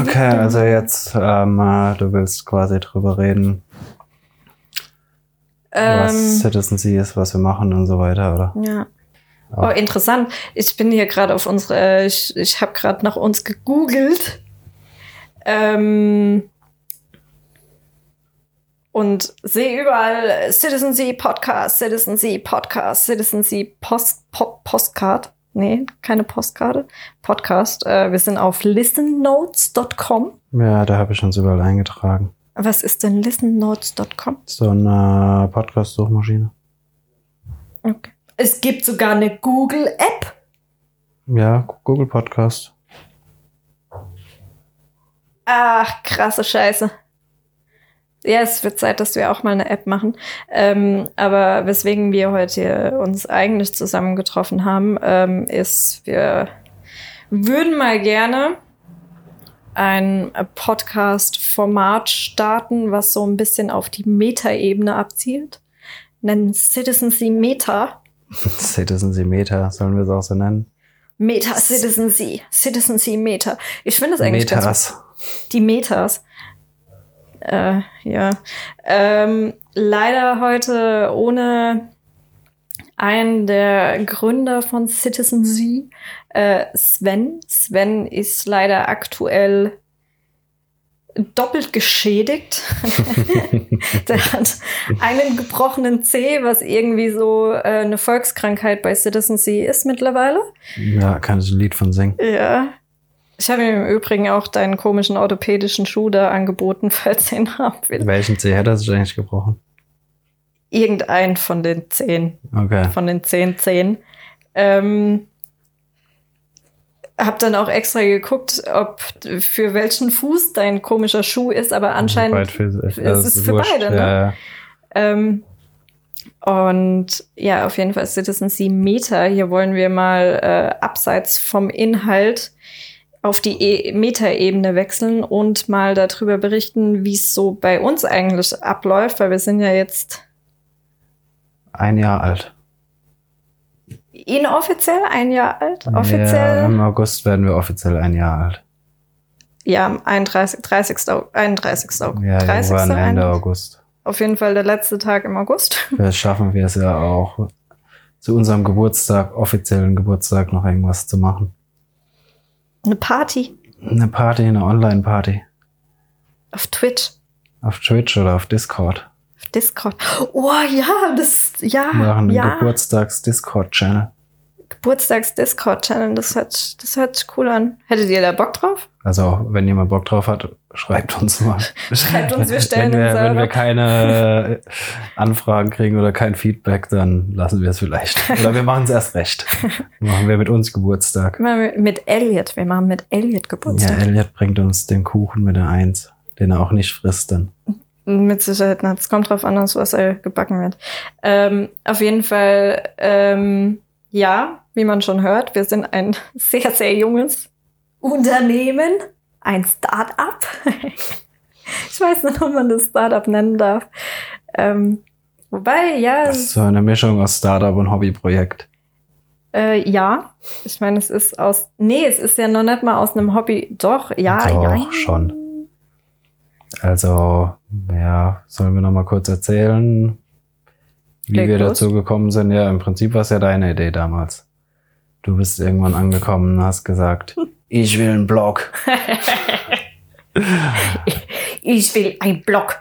Okay, also jetzt, ähm, äh, du willst quasi drüber reden, was Ähm, Citizen C ist, was wir machen und so weiter, oder? ja. Oh, interessant. Ich bin hier gerade auf unsere, ich, ich habe gerade nach uns gegoogelt. Ähm, und sehe überall Citizen C Podcast, Citizen C Podcast, Citizen C Post, po, Postcard. Nee, keine Postkarte. Podcast. Äh, wir sind auf listennotes.com. Ja, da habe ich uns überall eingetragen. Was ist denn listennotes.com? So eine Podcast-Suchmaschine. Okay. Es gibt sogar eine Google-App. Ja, Google Podcast. Ach, krasse Scheiße. Ja, es wird Zeit, dass wir auch mal eine App machen. Ähm, aber weswegen wir heute uns eigentlich zusammengetroffen haben, ähm, ist, wir würden mal gerne ein Podcast-Format starten, was so ein bisschen auf die Meta-Ebene abzielt. Nennen Citizen C Meta. Citizen C Meta, sollen wir es auch so nennen? Meta Citizen C. Citizen C Meta. Ich finde das eigentlich ganz Metas. Die Metas. Äh, ja. Ähm, leider heute ohne einen der Gründer von Citizen Z, äh, Sven. Sven ist leider aktuell doppelt geschädigt. Der hat einen gebrochenen Zeh, was irgendwie so äh, eine Volkskrankheit bei Citizen Z ist mittlerweile. Ja, kann ich ein Lied von singen. Ja. Ich habe ihm im Übrigen auch deinen komischen orthopädischen Schuh da angeboten, falls er ihn haben will. Welchen C hat er sich eigentlich gebrochen? Irgendein von den zehn, Okay. von den zehn Zehen. Ähm, hab dann auch extra geguckt, ob für welchen Fuß dein komischer Schuh ist, aber anscheinend für, es ist für beide, ne? Ja. Ähm, und ja, auf jeden Fall Citizen C Meta. Hier wollen wir mal äh, abseits vom Inhalt auf die e Meta-Ebene wechseln und mal darüber berichten, wie es so bei uns eigentlich abläuft, weil wir sind ja jetzt Ein Jahr alt. inoffiziell ein Jahr alt. Ja, Offiziell Im August werden wir offiziell ein Jahr alt. ja, am 31. 30. Au- 31. August. Ja, 30. irgendwann Ende 31. August. Auf jeden Fall der letzte Tag im August. Vielleicht schaffen wir es ja auch, zu unserem Geburtstag, offiziellen Geburtstag, noch irgendwas zu machen. Eine Party Eine Party, eine Online-Party. auf Twitch, Auf Twitch oder auf Discord. auf Discord. Oh ja, das ja, Wir machen einen ja. Geburtstags-Discord-Channel. Geburtstags-Discord-Channel, das hört, das hört cool an. Hättet ihr da Bock drauf? Also, wenn jemand Bock drauf hat, schreibt uns mal. Schreibt uns, wir stellen wenn wir, Wenn wir keine Anfragen kriegen oder kein Feedback, dann lassen wir es vielleicht. Oder wir machen es erst recht. machen wir mit uns Geburtstag. Mit- Elliot, wir machen mit Elliot Ja, Geburtstag. Elliot bringt uns den Kuchen mit der Eins, den er auch nicht frisst dann. Mit Sicherheit, na, es kommt drauf an, aus was er gebacken wird. Ähm, auf jeden Fall, ähm, ja, wie man schon hört, wir sind ein sehr, sehr junges Unternehmen, ein Start-up. ich weiß nicht, ob man das Start-up nennen darf. Ähm, wobei, ja, Das ist so eine Mischung aus Startup und Hobbyprojekt. Äh, ja, ich meine, es ist aus. Nee, es ist ja noch nicht mal aus einem Hobby. Doch, ja, Doch, ja. schon. Also, ja, sollen wir noch mal kurz erzählen, wie Leg wir los. dazu gekommen sind? Ja, im Prinzip war es ja deine Idee damals. Du bist irgendwann angekommen und hast gesagt, ich will einen Blog. Ich will ein Blog.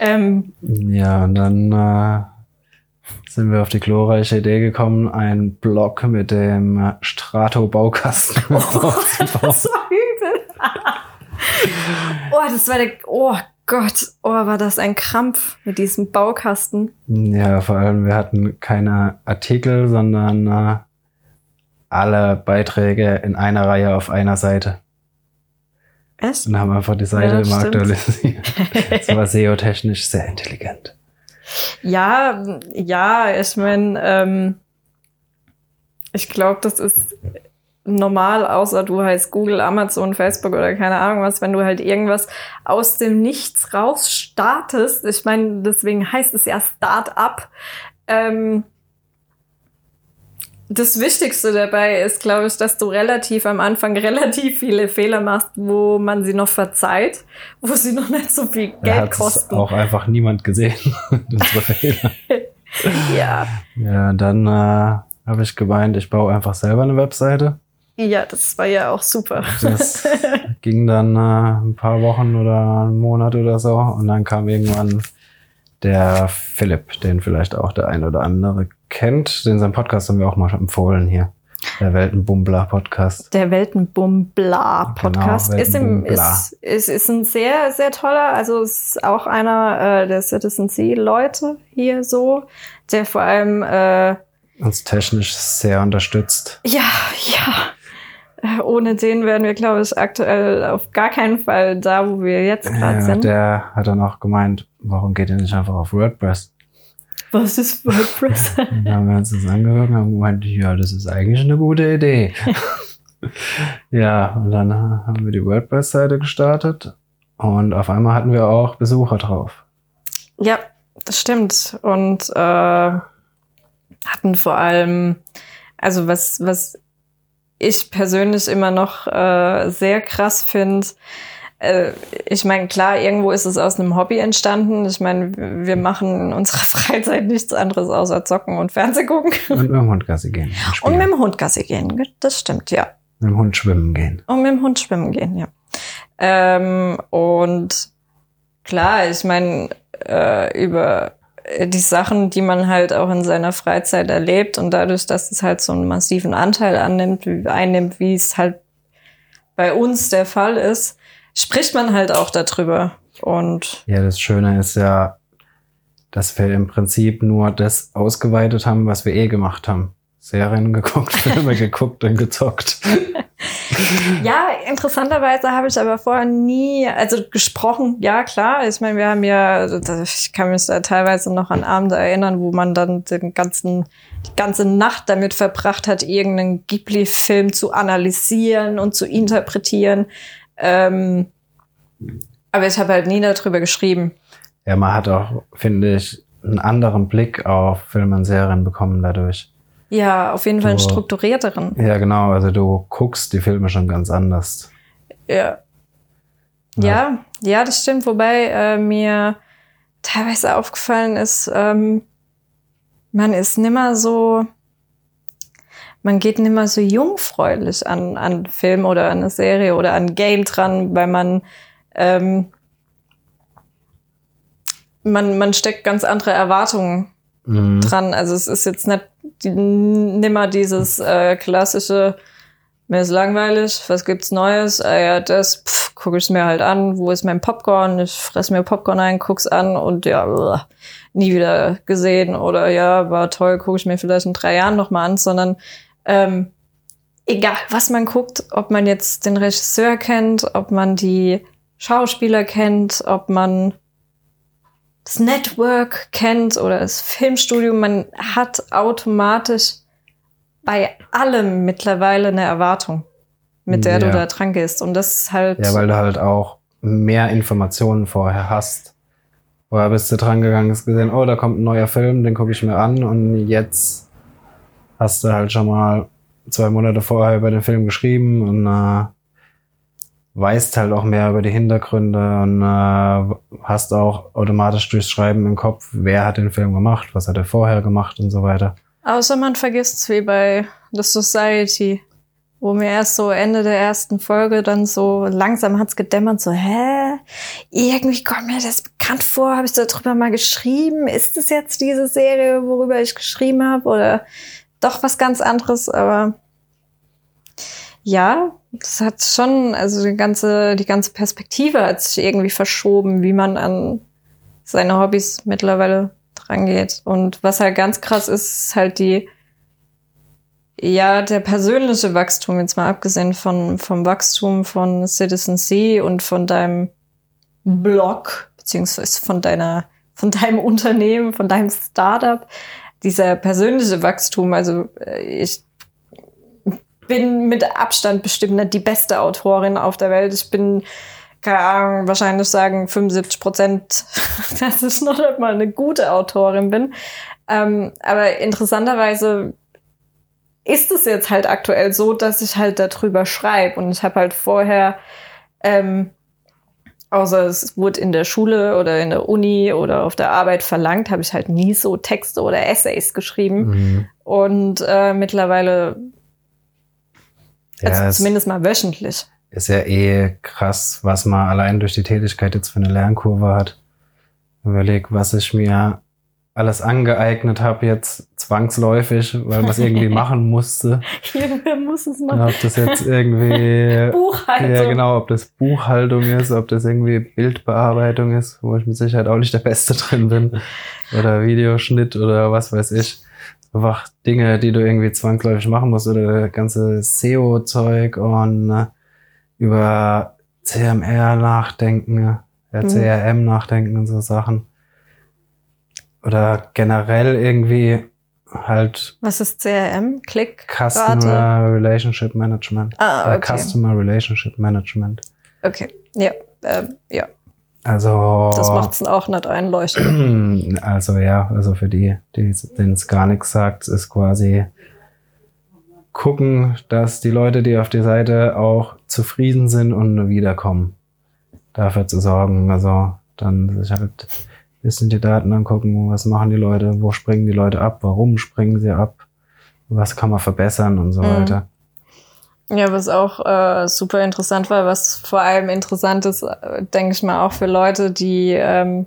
Ähm, Ja, und dann äh, sind wir auf die glorreiche Idee gekommen, einen Blog mit dem Strato-Baukasten aufzubauen. das war übel. oh, das war der. Oh Gott, oh, war das ein Krampf mit diesem Baukasten. Ja, vor allem, wir hatten keine Artikel, sondern äh, alle Beiträge in einer Reihe auf einer Seite. Echt? Und haben einfach die Seite Ja, immer stimmt. aktualisiert. Das war SEO-technisch sehr intelligent. Ja, ja, ich meine, ähm, ich glaube, das ist normal, außer du heißt Google, Amazon, Facebook oder keine Ahnung was, wenn du halt irgendwas aus dem Nichts raus startest. Ich meine, deswegen heißt es ja Start-up. Ähm, das Wichtigste dabei ist, glaube ich, dass du relativ am Anfang relativ viele Fehler machst, wo man sie noch verzeiht, wo sie noch nicht so viel Geld hat kosten. auch einfach niemand gesehen, unsere Fehler. Ja. Ja, dann äh, habe ich gemeint, ich baue einfach selber eine Webseite. ja, das war ja auch super. Das ging dann äh, ein paar Wochen oder einen Monat oder so. Und dann kam irgendwann der Philipp, den vielleicht auch der ein oder andere kennt. Den seinen Podcast haben wir auch mal empfohlen hier. Der Weltenbummler Podcast. Der Weltenbumbla-Podcast Genau, ist, im, Weltenbumbla. ist, ist, ist ein sehr, sehr toller, also ist auch einer äh, der Citizen Sea-Leute hier so, der vor allem, äh, Uns technisch sehr unterstützt. ja, ja, äh, ohne den wären wir, glaube ich, aktuell auf gar keinen Fall da, wo wir jetzt gerade Ja, sind. der hat dann auch gemeint, warum geht ihr nicht einfach auf WordPress? Was ist WordPress? Dann haben wir uns das angehört und haben gemeint, ja, das ist eigentlich eine gute Idee. ja, und dann haben wir die WordPress-Seite gestartet und auf einmal hatten wir auch Besucher drauf. Ja, das stimmt. Und äh, hatten vor allem, also was, was ich persönlich immer noch äh, sehr krass finde, äh, ich meine, klar, irgendwo ist es aus einem Hobby entstanden. Ich meine, wir machen in unserer Freizeit nichts anderes außer zocken und Fernseh gucken. Und mit dem Hund Gassi gehen. Und, Und mit dem Hund Gassi gehen. Das stimmt, ja. mit dem Hund schwimmen gehen. Und mit dem Hund schwimmen gehen, ja. Ähm, und klar, ich meine, äh, über die Sachen, die man halt auch in seiner Freizeit erlebt und dadurch, dass es halt so einen massiven Anteil annimmt, einnimmt, wie es halt bei uns der Fall ist, spricht man halt auch darüber. Und Ja, das Schöne ist ja, dass wir im Prinzip nur das ausgeweitet haben, was wir eh gemacht haben. Serien geguckt, Filme geguckt und gezockt. Ja, interessanterweise habe ich aber vorher nie, also gesprochen, ja klar. Ich meine, wir haben ja, ich kann mich da teilweise noch an Abende erinnern, wo man dann den ganzen, die ganze Nacht damit verbracht hat, irgendeinen Ghibli-Film zu analysieren und zu interpretieren. Ähm, aber ich habe halt nie darüber geschrieben. Ja, man hat auch, finde ich, einen anderen Blick auf Filme und Serien bekommen dadurch. Ja, auf jeden Fall einen strukturierteren. Ja, genau. Also du guckst die Filme schon ganz anders. Ja. Ja, ja, das stimmt. Wobei äh, mir teilweise aufgefallen ist, ähm, man ist nimmer so, man geht nimmer so jungfräulich an an Film oder an eine Serie oder an Game dran, weil man ähm, man man steckt ganz andere Erwartungen Mhm. dran. Also es ist jetzt nicht die, nimmer dieses äh, klassische, mir ist langweilig, was gibt's Neues? Ah ja, das gucke ich mir halt an. Wo ist mein Popcorn? Ich fress mir Popcorn ein, guck's an und ja, uah, nie wieder gesehen oder ja, war toll, gucke ich mir vielleicht in drei Jahren nochmal an, sondern ähm, egal, was man guckt, ob man jetzt den Regisseur kennt, ob man die Schauspieler kennt, ob man das Network kennt oder das Filmstudio, man hat automatisch bei allem mittlerweile eine Erwartung, mit der du Ja. da dran gehst. Und das ist halt. Ja, weil du halt auch mehr Informationen vorher hast. Vorher bist du dran gegangen, hast gesehen, oh, da kommt ein neuer Film, den gucke ich mir an und jetzt hast du halt schon mal zwei Monate vorher über den Film geschrieben und äh, weißt halt auch mehr über die Hintergründe und äh, hast auch automatisch durchs Schreiben im Kopf, wer hat den Film gemacht, was hat er vorher gemacht und so weiter. Außer man vergisst wie bei The Society, wo mir erst so Ende der ersten Folge dann so langsam hat's gedämmert, so, hä? Irgendwie kommt mir das bekannt vor, habe ich darüber mal geschrieben? Ist es jetzt diese Serie, worüber ich geschrieben habe? Oder doch was ganz anderes? Aber ja, das hat schon, also die ganze, die ganze Perspektive hat sich irgendwie verschoben, wie man an seine Hobbys mittlerweile drangeht. Und was halt ganz krass ist, ist halt die, ja, der persönliche Wachstum, jetzt mal abgesehen von, vom Wachstum von Citizen C und von deinem Blog, beziehungsweise von deiner, von deinem Unternehmen, von deinem Startup, dieser persönliche Wachstum, also äh, ich bin mit Abstand bestimmt nicht die beste Autorin auf der Welt. Ich bin, keine Ahnung, wahrscheinlich sagen 75 Prozent, dass ich noch nicht mal eine gute Autorin bin. Ähm, aber interessanterweise ist es jetzt halt aktuell so, dass ich halt darüber schreibe. Und ich habe halt vorher, ähm, außer es wurde in der Schule oder in der Uni oder auf der Arbeit verlangt, habe ich halt nie so Texte oder Essays geschrieben. Mhm. Und äh, mittlerweile, Ja, also es zumindest mal wöchentlich. ist ja eh krass, was man allein durch die Tätigkeit jetzt für eine Lernkurve hat. Überleg, was ich mir alles angeeignet habe jetzt zwangsläufig, weil man es irgendwie machen musste. Irgendwer muss es Ja, machen. ob das jetzt irgendwie Buchhaltung. Ja, genau, ob das Buchhaltung ist, ob das irgendwie Bildbearbeitung ist, wo ich mit Sicherheit auch nicht der Beste drin bin. Oder Videoschnitt oder was weiß ich. Einfach Dinge, die du irgendwie zwangsläufig machen musst oder ganze SEO-Zeug und äh, über CMR nachdenken, ja, Mhm. CRM nachdenken und so Sachen. Oder generell irgendwie halt Was ist CRM? Klick? Customer Relationship Management. Ah, Äh, okay. Customer Relationship Management. Okay. Ja, äh, ja. Also, Das macht's auch nicht einleuchtend. also ja, also für die, die denen es gar nichts sagt, ist quasi gucken, dass die Leute, die auf die Seite auch zufrieden sind und wiederkommen. Dafür zu sorgen. Also dann sich halt bisschen die Daten angucken, was machen die Leute, wo springen die Leute ab, warum springen sie ab, was kann man verbessern und so Mhm. weiter. Ja, was auch äh, super interessant war, was vor allem interessant ist, äh, denke ich mal, auch für Leute, die ähm,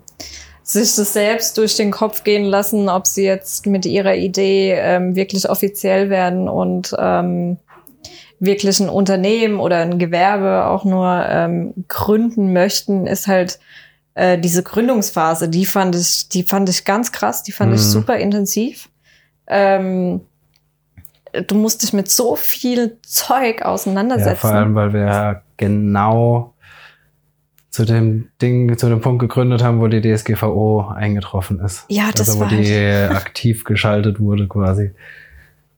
sich das selbst durch den Kopf gehen lassen, ob sie jetzt mit ihrer Idee ähm, wirklich offiziell werden und ähm, wirklich ein Unternehmen oder ein Gewerbe auch nur ähm, gründen möchten, ist halt äh, diese Gründungsphase. Die fand ich, die fand ich ganz krass, die fand ich Mhm. super intensiv. Ähm, du musst dich mit so viel Zeug auseinandersetzen. Ja, vor allem, weil wir ja genau zu dem Ding, zu dem Punkt gegründet haben, wo die DSGVO eingetroffen ist. Ja, das also wo war die aktiv geschaltet wurde quasi.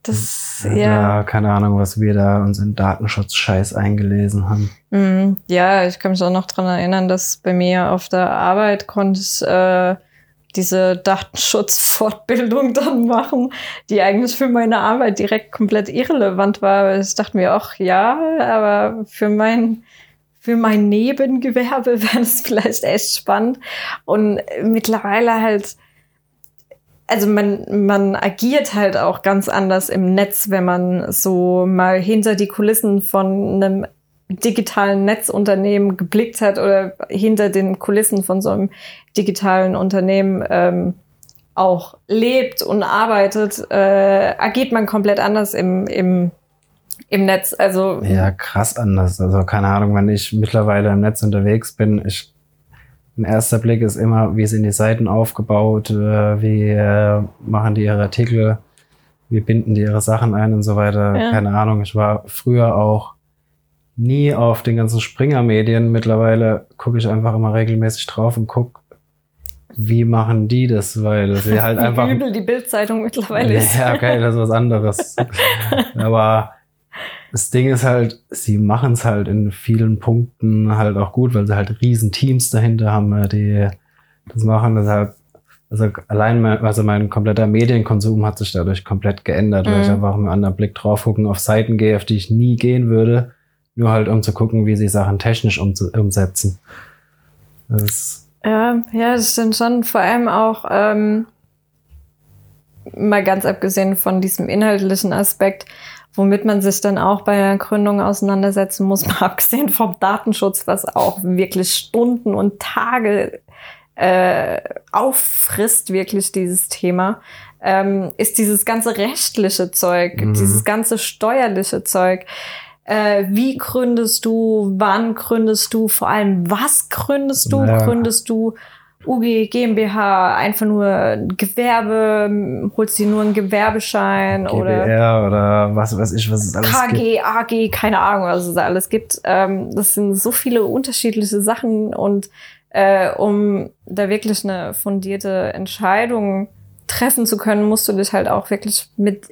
Das, Ja. ja. keine Ahnung, was wir da uns in Datenschutz-Scheiß eingelesen haben. Mhm. Ja, ich kann mich auch noch dran erinnern, dass bei mir auf der Arbeit konnte ich äh, diese Datenschutzfortbildung dann machen, die eigentlich für meine Arbeit direkt komplett irrelevant war. Ich dachte mir auch, ja, aber für mein für mein Nebengewerbe wäre das vielleicht echt spannend. Und mittlerweile halt, also man, man agiert halt auch ganz anders im Netz, wenn man so mal hinter die Kulissen von einem digitalen Netzunternehmen geblickt hat oder hinter den Kulissen von so einem digitalen Unternehmen ähm, auch lebt und arbeitet, äh, agiert man komplett anders im, im, im Netz. Also Ja, krass anders. Also keine Ahnung, wenn ich mittlerweile im Netz unterwegs bin, ich ein erster Blick ist immer, wie sind die Seiten aufgebaut, äh, wie äh, machen die ihre Artikel, wie binden die ihre Sachen ein und so weiter. Ja. Keine Ahnung. Ich war früher auch nie auf den ganzen Springer-Medien. Mittlerweile gucke ich einfach immer regelmäßig drauf und guck, wie machen die das, weil sie halt einfach wie übel die Bildzeitung mittlerweile ist. ja, okay, das ist was anderes. Aber das Ding ist halt, sie machen es halt in vielen Punkten halt auch gut, weil sie halt riesen Teams dahinter haben, äh, die das machen. Deshalb, also allein mein, also mein kompletter Medienkonsum hat sich dadurch komplett geändert, weil ich Mhm. einfach mit einem anderen Blick drauf gucken, auf Seiten gehe, auf die ich nie gehen würde, nur halt um zu gucken, wie sie Sachen technisch umzu- umsetzen. Das Ja, ja, das stimmt schon. Vor allem auch ähm, mal ganz abgesehen von diesem inhaltlichen Aspekt, womit man sich dann auch bei der Gründung auseinandersetzen muss, mal abgesehen vom Datenschutz, was auch wirklich Stunden und Tage äh, auffrisst, wirklich dieses Thema, ähm, ist dieses ganze rechtliche Zeug, Mhm. dieses ganze steuerliche Zeug. Äh, wie gründest du? Wann gründest du? Vor allem, was gründest du? Ja. Gründest du UG, GmbH, einfach nur Gewerbe, holst dir nur einen Gewerbeschein oder GBR oder was weiß ich, was es alles gibt. KG, AG, keine Ahnung, was es da alles gibt. Ähm, das sind so viele unterschiedliche Sachen und äh, um da wirklich eine fundierte Entscheidung treffen zu können, musst du dich halt auch wirklich mit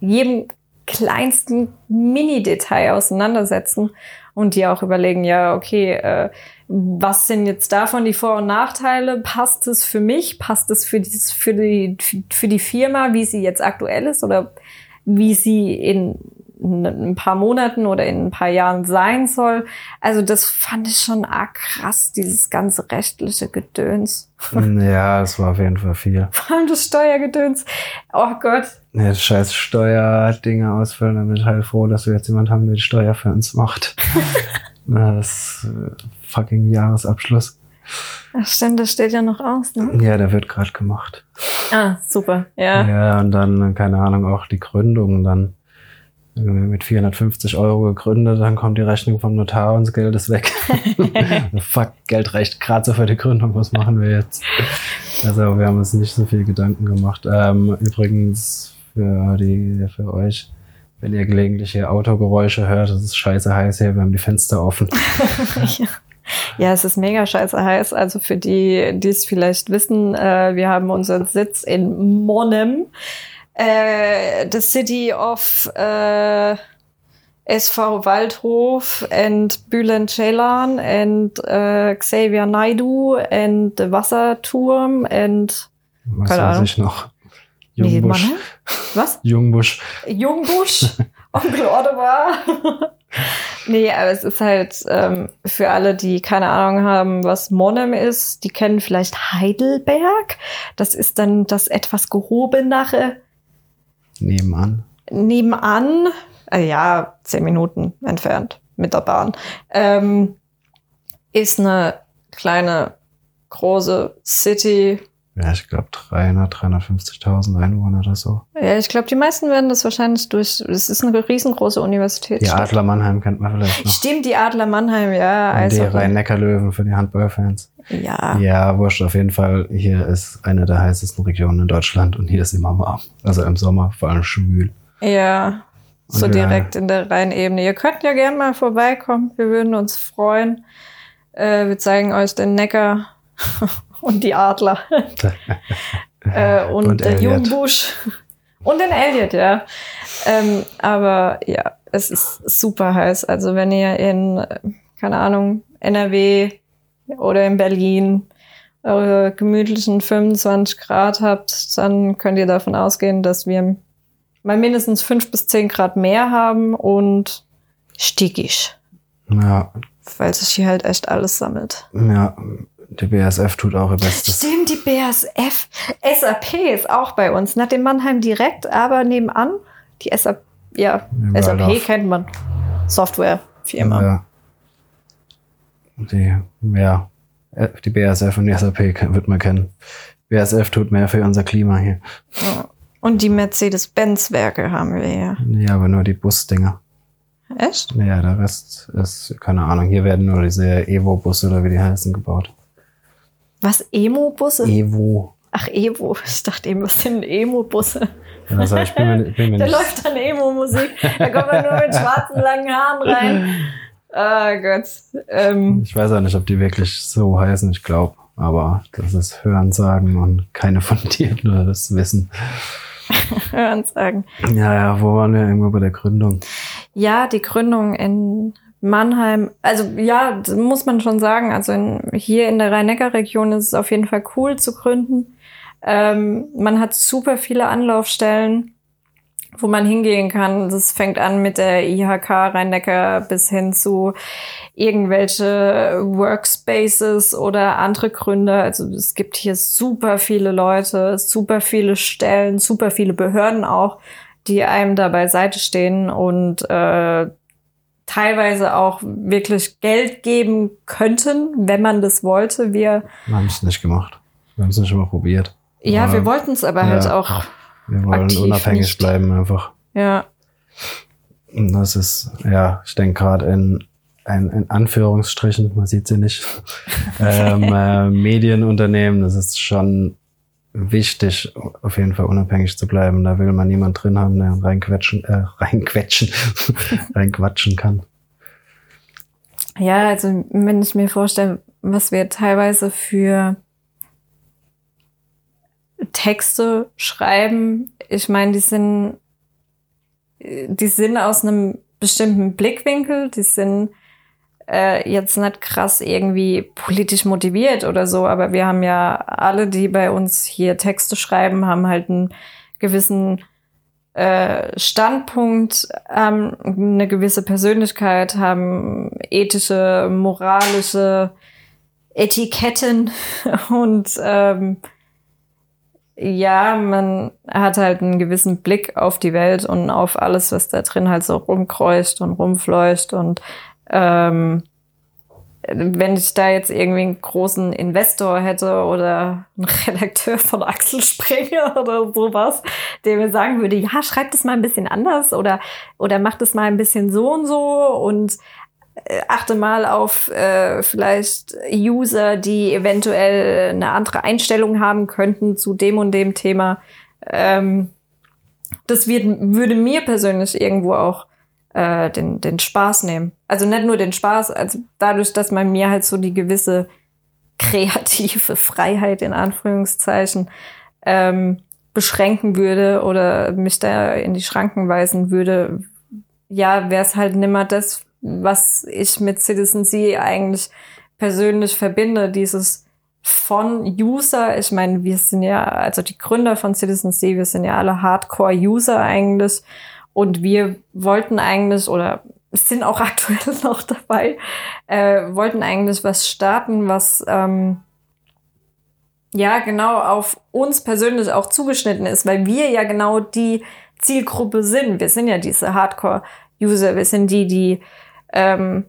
jedem kleinsten Mini-Detail auseinandersetzen und dir auch überlegen, ja, okay, äh, was sind jetzt davon die Vor- und Nachteile? Passt es für mich? Passt es für, dieses, für, die, für die Firma, wie sie jetzt aktuell ist? Oder wie sie in ein paar Monaten oder in ein paar Jahren sein soll. Also das fand ich schon arg krass, dieses ganze rechtliche Gedöns. Ja, es war auf jeden Fall viel. Vor allem das Steuergedöns. Oh Gott. Ja, das scheiß Steuerdinge ausfüllen, dann bin ich halt froh, dass wir jetzt jemand haben, der die Steuer für uns macht. das äh, fucking Jahresabschluss. Ach stimmt, das steht ja noch aus, ne? Ja, der wird gerade gemacht. Ah, super, ja. Ja, und dann, keine Ahnung, auch die Gründung dann mit 450 Euro gegründet, dann kommt die Rechnung vom Notar und das Geld ist weg. Fuck, Geld reicht gerade so für die Gründung, was machen wir jetzt? Also wir haben uns nicht so viel Gedanken gemacht. Ähm, übrigens für die, für euch, wenn ihr gelegentliche Autogeräusche hört, es ist scheiße heiß hier, wir haben die Fenster offen. ja. Ja, es ist mega scheiße heiß. Also für die, die es vielleicht wissen, äh, wir haben unseren Sitz in Monnem äh, the city of uh, SV Waldhof and Bülent Ceylan and uh, Xavier Naidu and the Wasserturm and was weiß ich noch? Jungbusch. Nee, Was? Jungbusch. Jungbusch. Onkel Ottawa. nee, aber es ist halt ähm, für alle, die keine Ahnung haben, was Monem ist, die kennen vielleicht Heidelberg. Das ist dann das etwas gehobenere Nebenan? Nebenan, äh, ja, zehn Minuten entfernt mit der Bahn, ähm, ist eine kleine, große City. Ja, ich glaube 300, 350.000 Einwohner oder so. Ja, ich glaube, die meisten werden das wahrscheinlich durch, es ist eine riesengroße Universität. Die Adler Mannheim kennt man vielleicht noch. Stimmt, die Adler Mannheim, ja. Und die Rhein-Neckar-Löwen für die Handballfans. Ja. Ja, wurscht, auf jeden Fall. Hier ist eine der heißesten Regionen in Deutschland und hier ist immer warm. Also im Sommer vor allem schwül. Ja, so und direkt in der Rheinebene. Ihr könnt ja gerne mal vorbeikommen. Wir würden uns freuen. Äh, wir zeigen euch den Neckar und die Adler. äh, und, und der Jungbusch. Und den Elliot, ja. Ähm, aber ja, es ist super heiß. Also wenn ihr in, keine Ahnung, NRW oder in Berlin eure gemütlichen 25 Grad habt, dann könnt ihr davon ausgehen, dass wir mal mindestens 5 bis 10 Grad mehr haben und stickig. Ja. Weil sich hier halt echt alles sammelt. Ja, die BASF tut auch ihr Bestes. Stimmt, die BASF. SAP ist auch bei uns. Nach dem Mannheim direkt, aber nebenan die SAP. Ja, SAP kennt man. Software, Firma. Ja. Die, ja, äh, die BASF und die SAP wird man kennen. BASF tut mehr für unser Klima hier. Und die Mercedes-Benz-Werke haben wir hier. Ja, aber nur die Busdinger. Echt? Ja, der Rest ist, keine Ahnung, hier werden nur diese Evo-Busse oder wie die heißen gebaut. Was, Emo-Busse? Evo. Ach, Evo. Ich dachte eben, was sind Emo-Busse? Also ich bin mir, bin mir da läuft dann Emo-Musik. Da kommt man nur mit schwarzen langen Haaren rein. Ah Gott. Ähm. Ich weiß auch nicht, ob die wirklich so heißen, ich glaube. Aber das ist Hörensagen und keine von dir nur das Wissen. Hörensagen. Ja, ja, wo waren wir irgendwo bei der Gründung? Ja, die Gründung in Mannheim. Also ja, muss man schon sagen. Also in, hier in der Rhein-Neckar-Region ist es auf jeden Fall cool zu gründen. Ähm, man hat super viele Anlaufstellen wo man hingehen kann. Das fängt an mit der IHK Rhein-Neckar bis hin zu irgendwelche Workspaces oder andere Gründe. Also es gibt hier super viele Leute, super viele Stellen, super viele Behörden auch, die einem da beiseite stehen und äh, teilweise auch wirklich Geld geben könnten, wenn man das wollte. Wir, wir haben es nicht gemacht. Wir haben es nicht mal probiert. Ja, aber, wir wollten es aber halt ja. halt auch wir wollen unabhängig nicht. bleiben einfach. Ja. Und das ist, ja, ich denke gerade in, in, in Anführungsstrichen, man sieht sie nicht, ähm, äh, Medienunternehmen, das ist schon wichtig, auf jeden Fall unabhängig zu bleiben. Da will man niemand drin haben, der reinquetschen, äh, reinquetschen, reinquatschen kann. Ja, also wenn ich mir vorstelle, was wir teilweise für Texte schreiben, ich meine, die sind, die sind aus einem bestimmten Blickwinkel, die sind äh, jetzt nicht krass irgendwie politisch motiviert oder so, aber wir haben ja alle, die bei uns hier Texte schreiben, haben halt einen gewissen äh, Standpunkt, haben eine gewisse Persönlichkeit, haben ethische, moralische Etiketten und ähm, ja, man hat halt einen gewissen Blick auf die Welt und auf alles, was da drin halt so rumkreucht und rumfleucht und ähm, wenn ich da jetzt irgendwie einen großen Investor hätte oder einen Redakteur von Axel Springer oder sowas, der mir sagen würde, ja, schreibt es mal ein bisschen anders oder, oder macht es mal ein bisschen so und so und äh, achte mal auf äh, vielleicht User, die eventuell eine andere Einstellung haben könnten zu dem und dem Thema. Ähm, das wird, würde mir persönlich irgendwo auch äh, den, den Spaß nehmen. Also nicht nur den Spaß, also dadurch, dass man mir halt so die gewisse kreative Freiheit in Anführungszeichen ähm, beschränken würde oder mich da in die Schranken weisen würde, ja, wäre es halt nimmer das, was ich mit Citizen C eigentlich persönlich verbinde, dieses von User, ich meine, wir sind ja, also die Gründer von Citizen C, wir sind ja alle Hardcore-User eigentlich und wir wollten eigentlich, oder sind auch aktuell noch dabei, äh, wollten eigentlich was starten, was ähm, ja genau auf uns persönlich auch zugeschnitten ist, weil wir ja genau die Zielgruppe sind. Wir sind ja diese Hardcore-User, wir sind die, die ähm,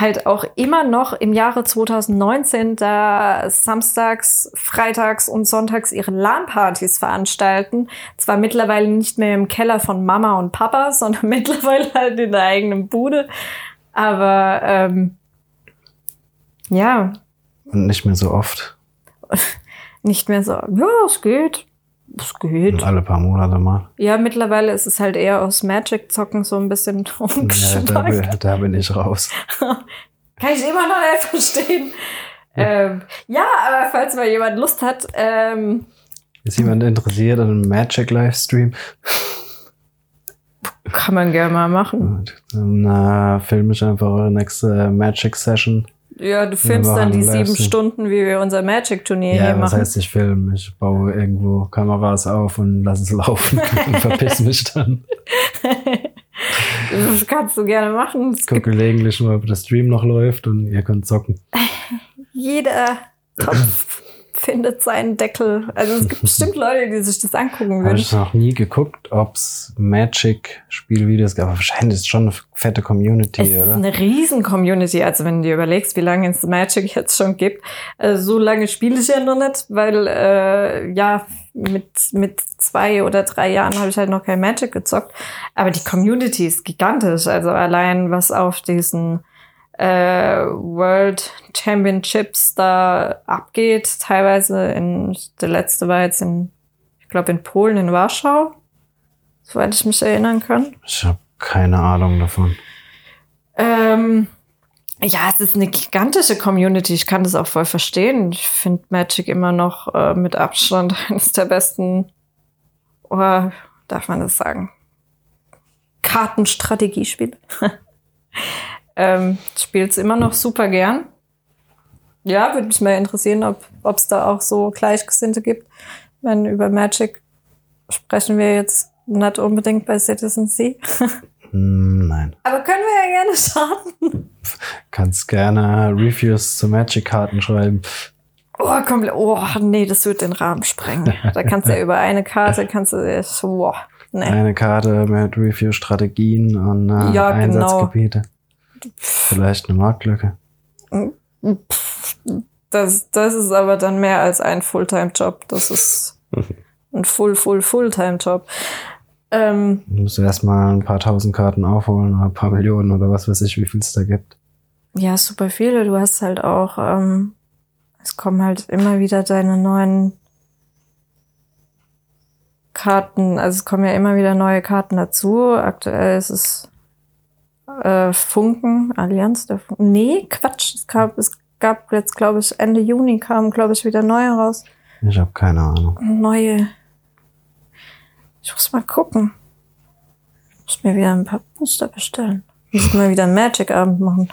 halt auch immer noch im Jahre 2019 da samstags, freitags und sonntags ihre LAN-Partys veranstalten. Zwar mittlerweile nicht mehr im Keller von Mama und Papa, sondern mittlerweile halt in der eigenen Bude. Aber ähm, ja. Und nicht mehr so oft. nicht mehr so, ja, es geht. Es geht. Alle paar Monate mal. Ja, mittlerweile ist es halt eher aus Magic-Zocken so ein bisschen umgeschmackt. Ja, da, da, bin ich raus. Kann ich immer noch nicht verstehen. Ja. Ähm, ja, aber falls mal jemand Lust hat. Ähm, ist jemand interessiert an einem Magic-Livestream? Kann man gerne mal machen. Äh, filme ich einfach eure nächste Magic-Session. Ja, du filmst dann die sieben Stunden, wie wir unser Magic-Turnier ja, hier machen. Ja, was heißt ich filme? Ich baue irgendwo Kameras auf und lasse es laufen und verpiss mich dann. das kannst du gerne machen. Ich gucke gelegentlich mal, ob der Stream noch läuft und ihr könnt zocken. Jeder Topf findet seinen Deckel. Also es gibt bestimmt Leute, die sich das angucken würden. Habe ich noch nie geguckt, ob es Magic-Spielvideos gibt. Aber wahrscheinlich ist es schon eine fette Community, es oder? Ist eine riesen Community. Also wenn du dir überlegst, wie lange es Magic jetzt schon gibt, also so lange spiele ich ja noch nicht, weil äh, ja mit mit zwei oder drei Jahren habe ich halt noch kein Magic gezockt. Aber die Community ist gigantisch. Also allein was auf diesen äh, World Championships da abgeht. Teilweise in, der letzte war jetzt in, ich glaube in Polen, in Warschau, soweit ich mich erinnern kann. Ich habe keine Ahnung davon. Ähm, ja, es ist eine gigantische Community. Ich kann das auch voll verstehen. Ich finde Magic immer noch äh, mit Abstand eines der besten, oder darf man das sagen, Kartenstrategiespiele. ähm, spiele es immer noch super gern. Ja, würde mich mal interessieren, ob es da auch so Gleichgesinnte gibt. Wenn über Magic sprechen wir jetzt nicht unbedingt bei Citizen C. Hm, nein. Aber können wir ja gerne starten. Kannst gerne Reviews zu Magic-Karten schreiben. Oh, komplett. Oh, nee, das wird den Rahmen sprengen. Da kannst du ja über eine Karte, kannst du, oh, nee. Eine Karte mit Review-Strategien und äh, ja, genau. Einsatzgebiete. Genau. Vielleicht eine Marktlücke. Das, das ist aber dann mehr als ein Fulltime-Job. Das ist ein Full, Full, Fulltime-Job. Ähm, du musst erstmal ein paar tausend Karten aufholen oder ein paar Millionen oder was weiß ich, wie viel es da gibt. Ja, super viele. Du hast halt auch, ähm, es kommen halt immer wieder deine neuen Karten, also es kommen ja immer wieder neue Karten dazu. Aktuell ist es äh, Funken, Allianz der Funken. Nee, Quatsch. Es gab, es gab jetzt, glaube ich, Ende Juni kamen, glaube ich, wieder neue raus. Ich habe keine Ahnung. Neue. Ich muss mal gucken. Ich muss mir wieder ein paar Booster bestellen. Ich muss mal wieder einen Magic-Abend machen.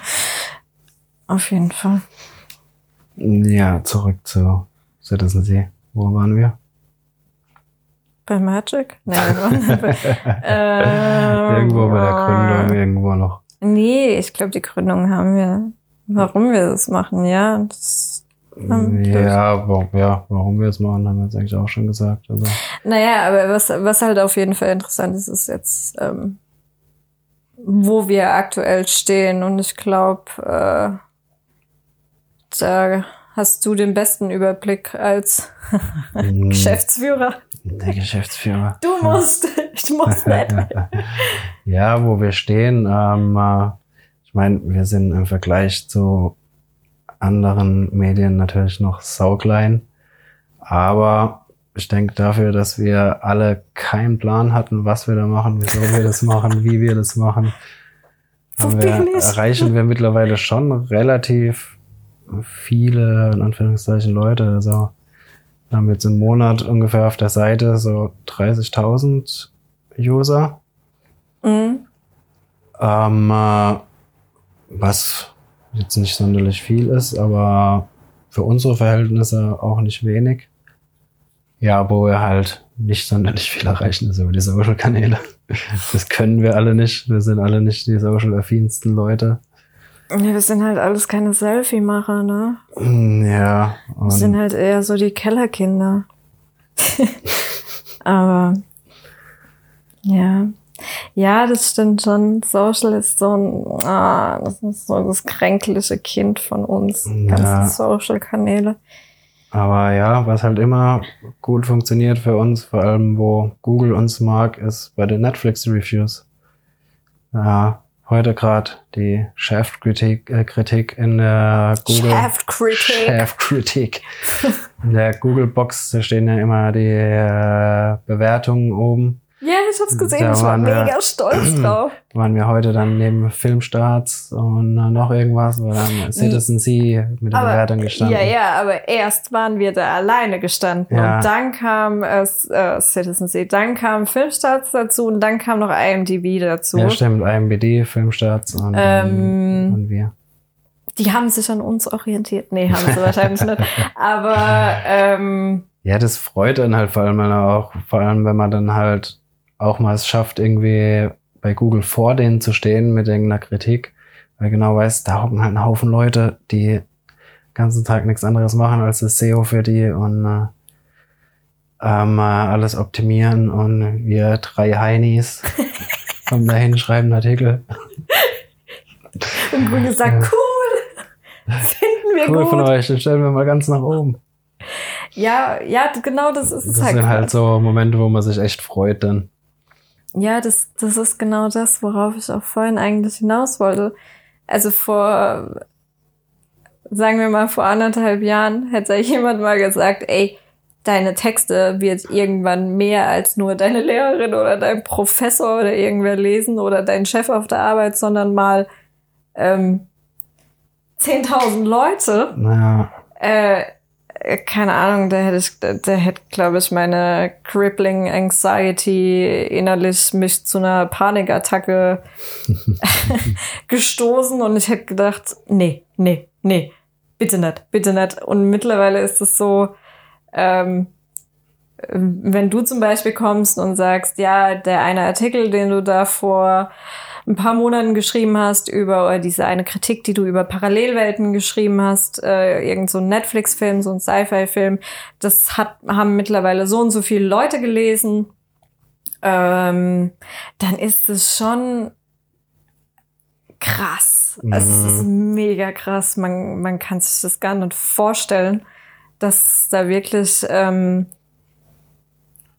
Auf jeden Fall. Ja, zurück zu Citizen See. Wo waren wir? Bei Magic? Bei, ähm, irgendwo bei der Gründung, irgendwo noch. Nee, ich glaube, die Gründung haben wir. Warum wir das machen, ja. Das, ja, warum, ja, warum wir es machen, haben wir jetzt eigentlich auch schon gesagt. Also. Naja, aber was, was halt auf jeden Fall interessant ist, ist jetzt, ähm, wo wir aktuell stehen. Und ich glaube, äh, da hast du den besten Überblick als Mm, Geschäftsführer. Der Geschäftsführer. Du musst, ich muss nicht. ja, wo wir stehen. Ähm, äh, ich meine, wir sind im Vergleich zu anderen Medien natürlich noch sauklein. Aber ich denke dafür, dass wir alle keinen Plan hatten, was wir da machen, wieso wir das machen, wie wir das machen, wir, erreichen wir mittlerweile schon relativ viele, in Anführungszeichen, Leute. Also wir haben jetzt im Monat ungefähr auf der Seite so 30.000 User. Mhm. Ähm, äh, was jetzt nicht sonderlich viel ist, aber für unsere Verhältnisse auch nicht wenig. Ja, wo wir halt nicht sonderlich viel erreichen, über die Social-Kanäle. Das können wir alle nicht. Wir sind alle nicht die social-affinsten Leute. Ja, wir sind halt alles keine Selfie-Macher, ne? Ja, Wir sind halt eher so die Kellerkinder. Aber ja. Ja, das stimmt schon. Social ist so ein, ah, das ist so das kränkliche Kind von uns. Ja. Ganzen Social-Kanäle. Aber ja, was halt immer gut funktioniert für uns, vor allem wo Google uns mag, ist bei den Netflix-Reviews. Ja, heute gerade die Shaft-Kritik äh, Kritik in der Google Shaft-Kritik. Shaft-Kritik. In der Google-Box, da stehen ja immer die äh, Bewertungen oben. Ja, ich hab's gesehen. Da ich war wir- mega stolz drauf. Waren wir heute dann neben Filmstarts und äh, noch irgendwas, war dann Citizen C mit der Bewertung gestanden. ja, ja, aber erst waren wir da alleine gestanden Ja. und dann kam es äh, Citizen C, dann kam Filmstarts dazu und dann kam noch IMDb dazu. Ja, stimmt, IMBD, Filmstarts und, Ähm, und wir. Die haben sich an uns orientiert. Nee, haben sie wahrscheinlich nicht. Aber ähm, Ja, das freut dann halt vor allem auch, vor allem wenn man dann halt auch mal es schafft, irgendwie bei Google vor denen zu stehen mit irgendeiner Kritik, weil genau weiß, da hocken halt ein Haufen Leute, die den ganzen Tag nichts anderes machen als das SEO für die und äh, ähm, äh, alles optimieren und wir drei Heinis kommen dahin, schreiben einen Artikel. und Google sagt, Ja. cool, finden wir Cool gut. von euch, den stellen wir mal ganz nach oben. Ja, ja, genau das ist es Das halt. sind halt so Momente, wo man sich echt freut dann. Ja, das, das ist genau das, worauf ich auch vorhin eigentlich hinaus wollte. Also vor, sagen wir mal, vor anderthalb Jahren hätte jemand mal gesagt, ey, deine Texte wird irgendwann mehr als nur deine Lehrerin oder dein Professor oder irgendwer lesen oder dein Chef auf der Arbeit, sondern mal ähm, 10.000 Leute. Naja, Äh, keine Ahnung, da hätte ich, da, da hätte, glaube ich, meine crippling Anxiety innerlich mich zu einer Panikattacke gestoßen und ich hätte gedacht, nee, nee, nee, bitte nicht, bitte nicht. Und mittlerweile ist es so, ähm, wenn du zum Beispiel kommst und sagst, ja, der eine Artikel, den du da vor ein paar Monaten geschrieben hast über oder diese eine Kritik, die du über Parallelwelten geschrieben hast, äh, irgend so ein Netflix-Film, so ein Sci-Fi-Film, das hat, haben mittlerweile so und so viele Leute gelesen, ähm, dann ist es schon krass. Also es ist mega krass. Man, man kann sich das gar nicht vorstellen, dass da wirklich ähm,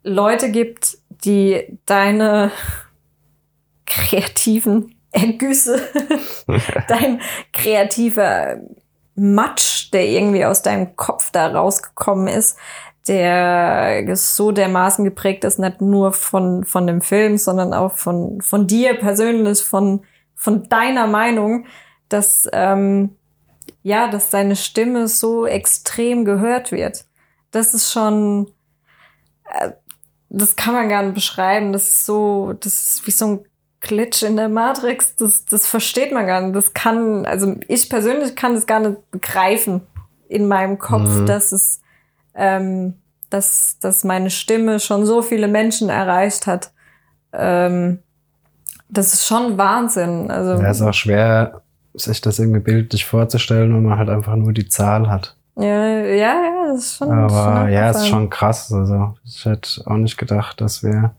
Leute gibt, die deine kreativen Ergüsse, dein kreativer Matsch, der irgendwie aus deinem Kopf da rausgekommen ist, der so dermaßen geprägt ist, nicht nur von, von dem Film, sondern auch von, von dir persönlich, von, von deiner Meinung, dass, ähm, ja, dass deine Stimme so extrem gehört wird. Das ist schon, äh, das kann man gar nicht beschreiben. Das ist so, das ist wie so ein Glitch in der Matrix. Das, das versteht man gar nicht. Das kann, also ich persönlich kann das gar nicht begreifen in meinem Kopf, Mhm. dass es, ähm, dass, dass meine Stimme schon so viele Menschen erreicht hat. Ähm, das ist schon Wahnsinn. Also, Ja, ist auch schwer, sich das irgendwie bildlich vorzustellen, wenn man halt einfach nur die Zahl hat. ja, ja, ja, das ist schon. Aber schon ja, ist schon krass. Also ich hätte auch nicht gedacht, dass wir,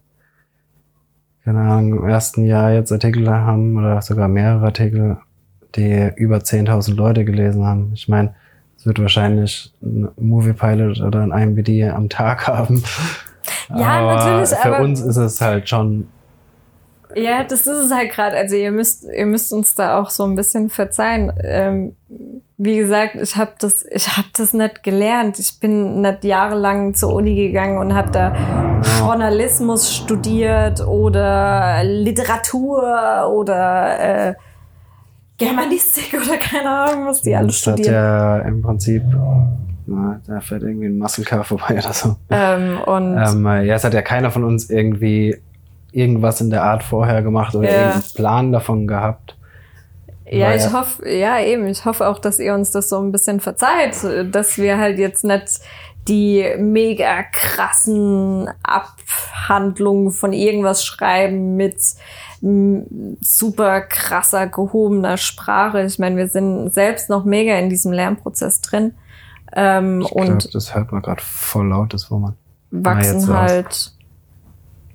keine Ahnung, im ersten Jahr jetzt Artikel haben oder sogar mehrere Artikel, die über 10.000 Leute gelesen haben. Ich meine, es wird wahrscheinlich ein Movie Pilot oder ein IMBD am Tag haben. Ja, natürlich, Für aber- uns ist es halt schon, Ja, das ist es halt gerade. Also ihr müsst, ihr müsst uns da auch so ein bisschen verzeihen. Ähm, wie gesagt, ich habe das, ich habe das nicht gelernt. Ich bin nicht jahrelang zur Uni gegangen und habe da Journalismus studiert oder Literatur oder äh, Germanistik oder keine Ahnung, was die alle das hat studieren. ja im Prinzip, na, da fährt irgendwie ein Muskelcar vorbei oder so. Ähm, und Ähm, äh, ja, es hat ja keiner von uns irgendwie irgendwas in der Art vorher gemacht oder Ja. irgendeinen Plan davon gehabt. Ja, ich hoffe, ja eben, ich hoffe auch, dass ihr uns das so ein bisschen verzeiht, dass wir halt jetzt nicht die mega krassen Abhandlungen von irgendwas schreiben mit super krasser, gehobener Sprache. Ich meine, wir sind selbst noch mega in diesem Lernprozess drin ähm, Ich und glaub, das hört man gerade voll laut, das wo man. wachsen halt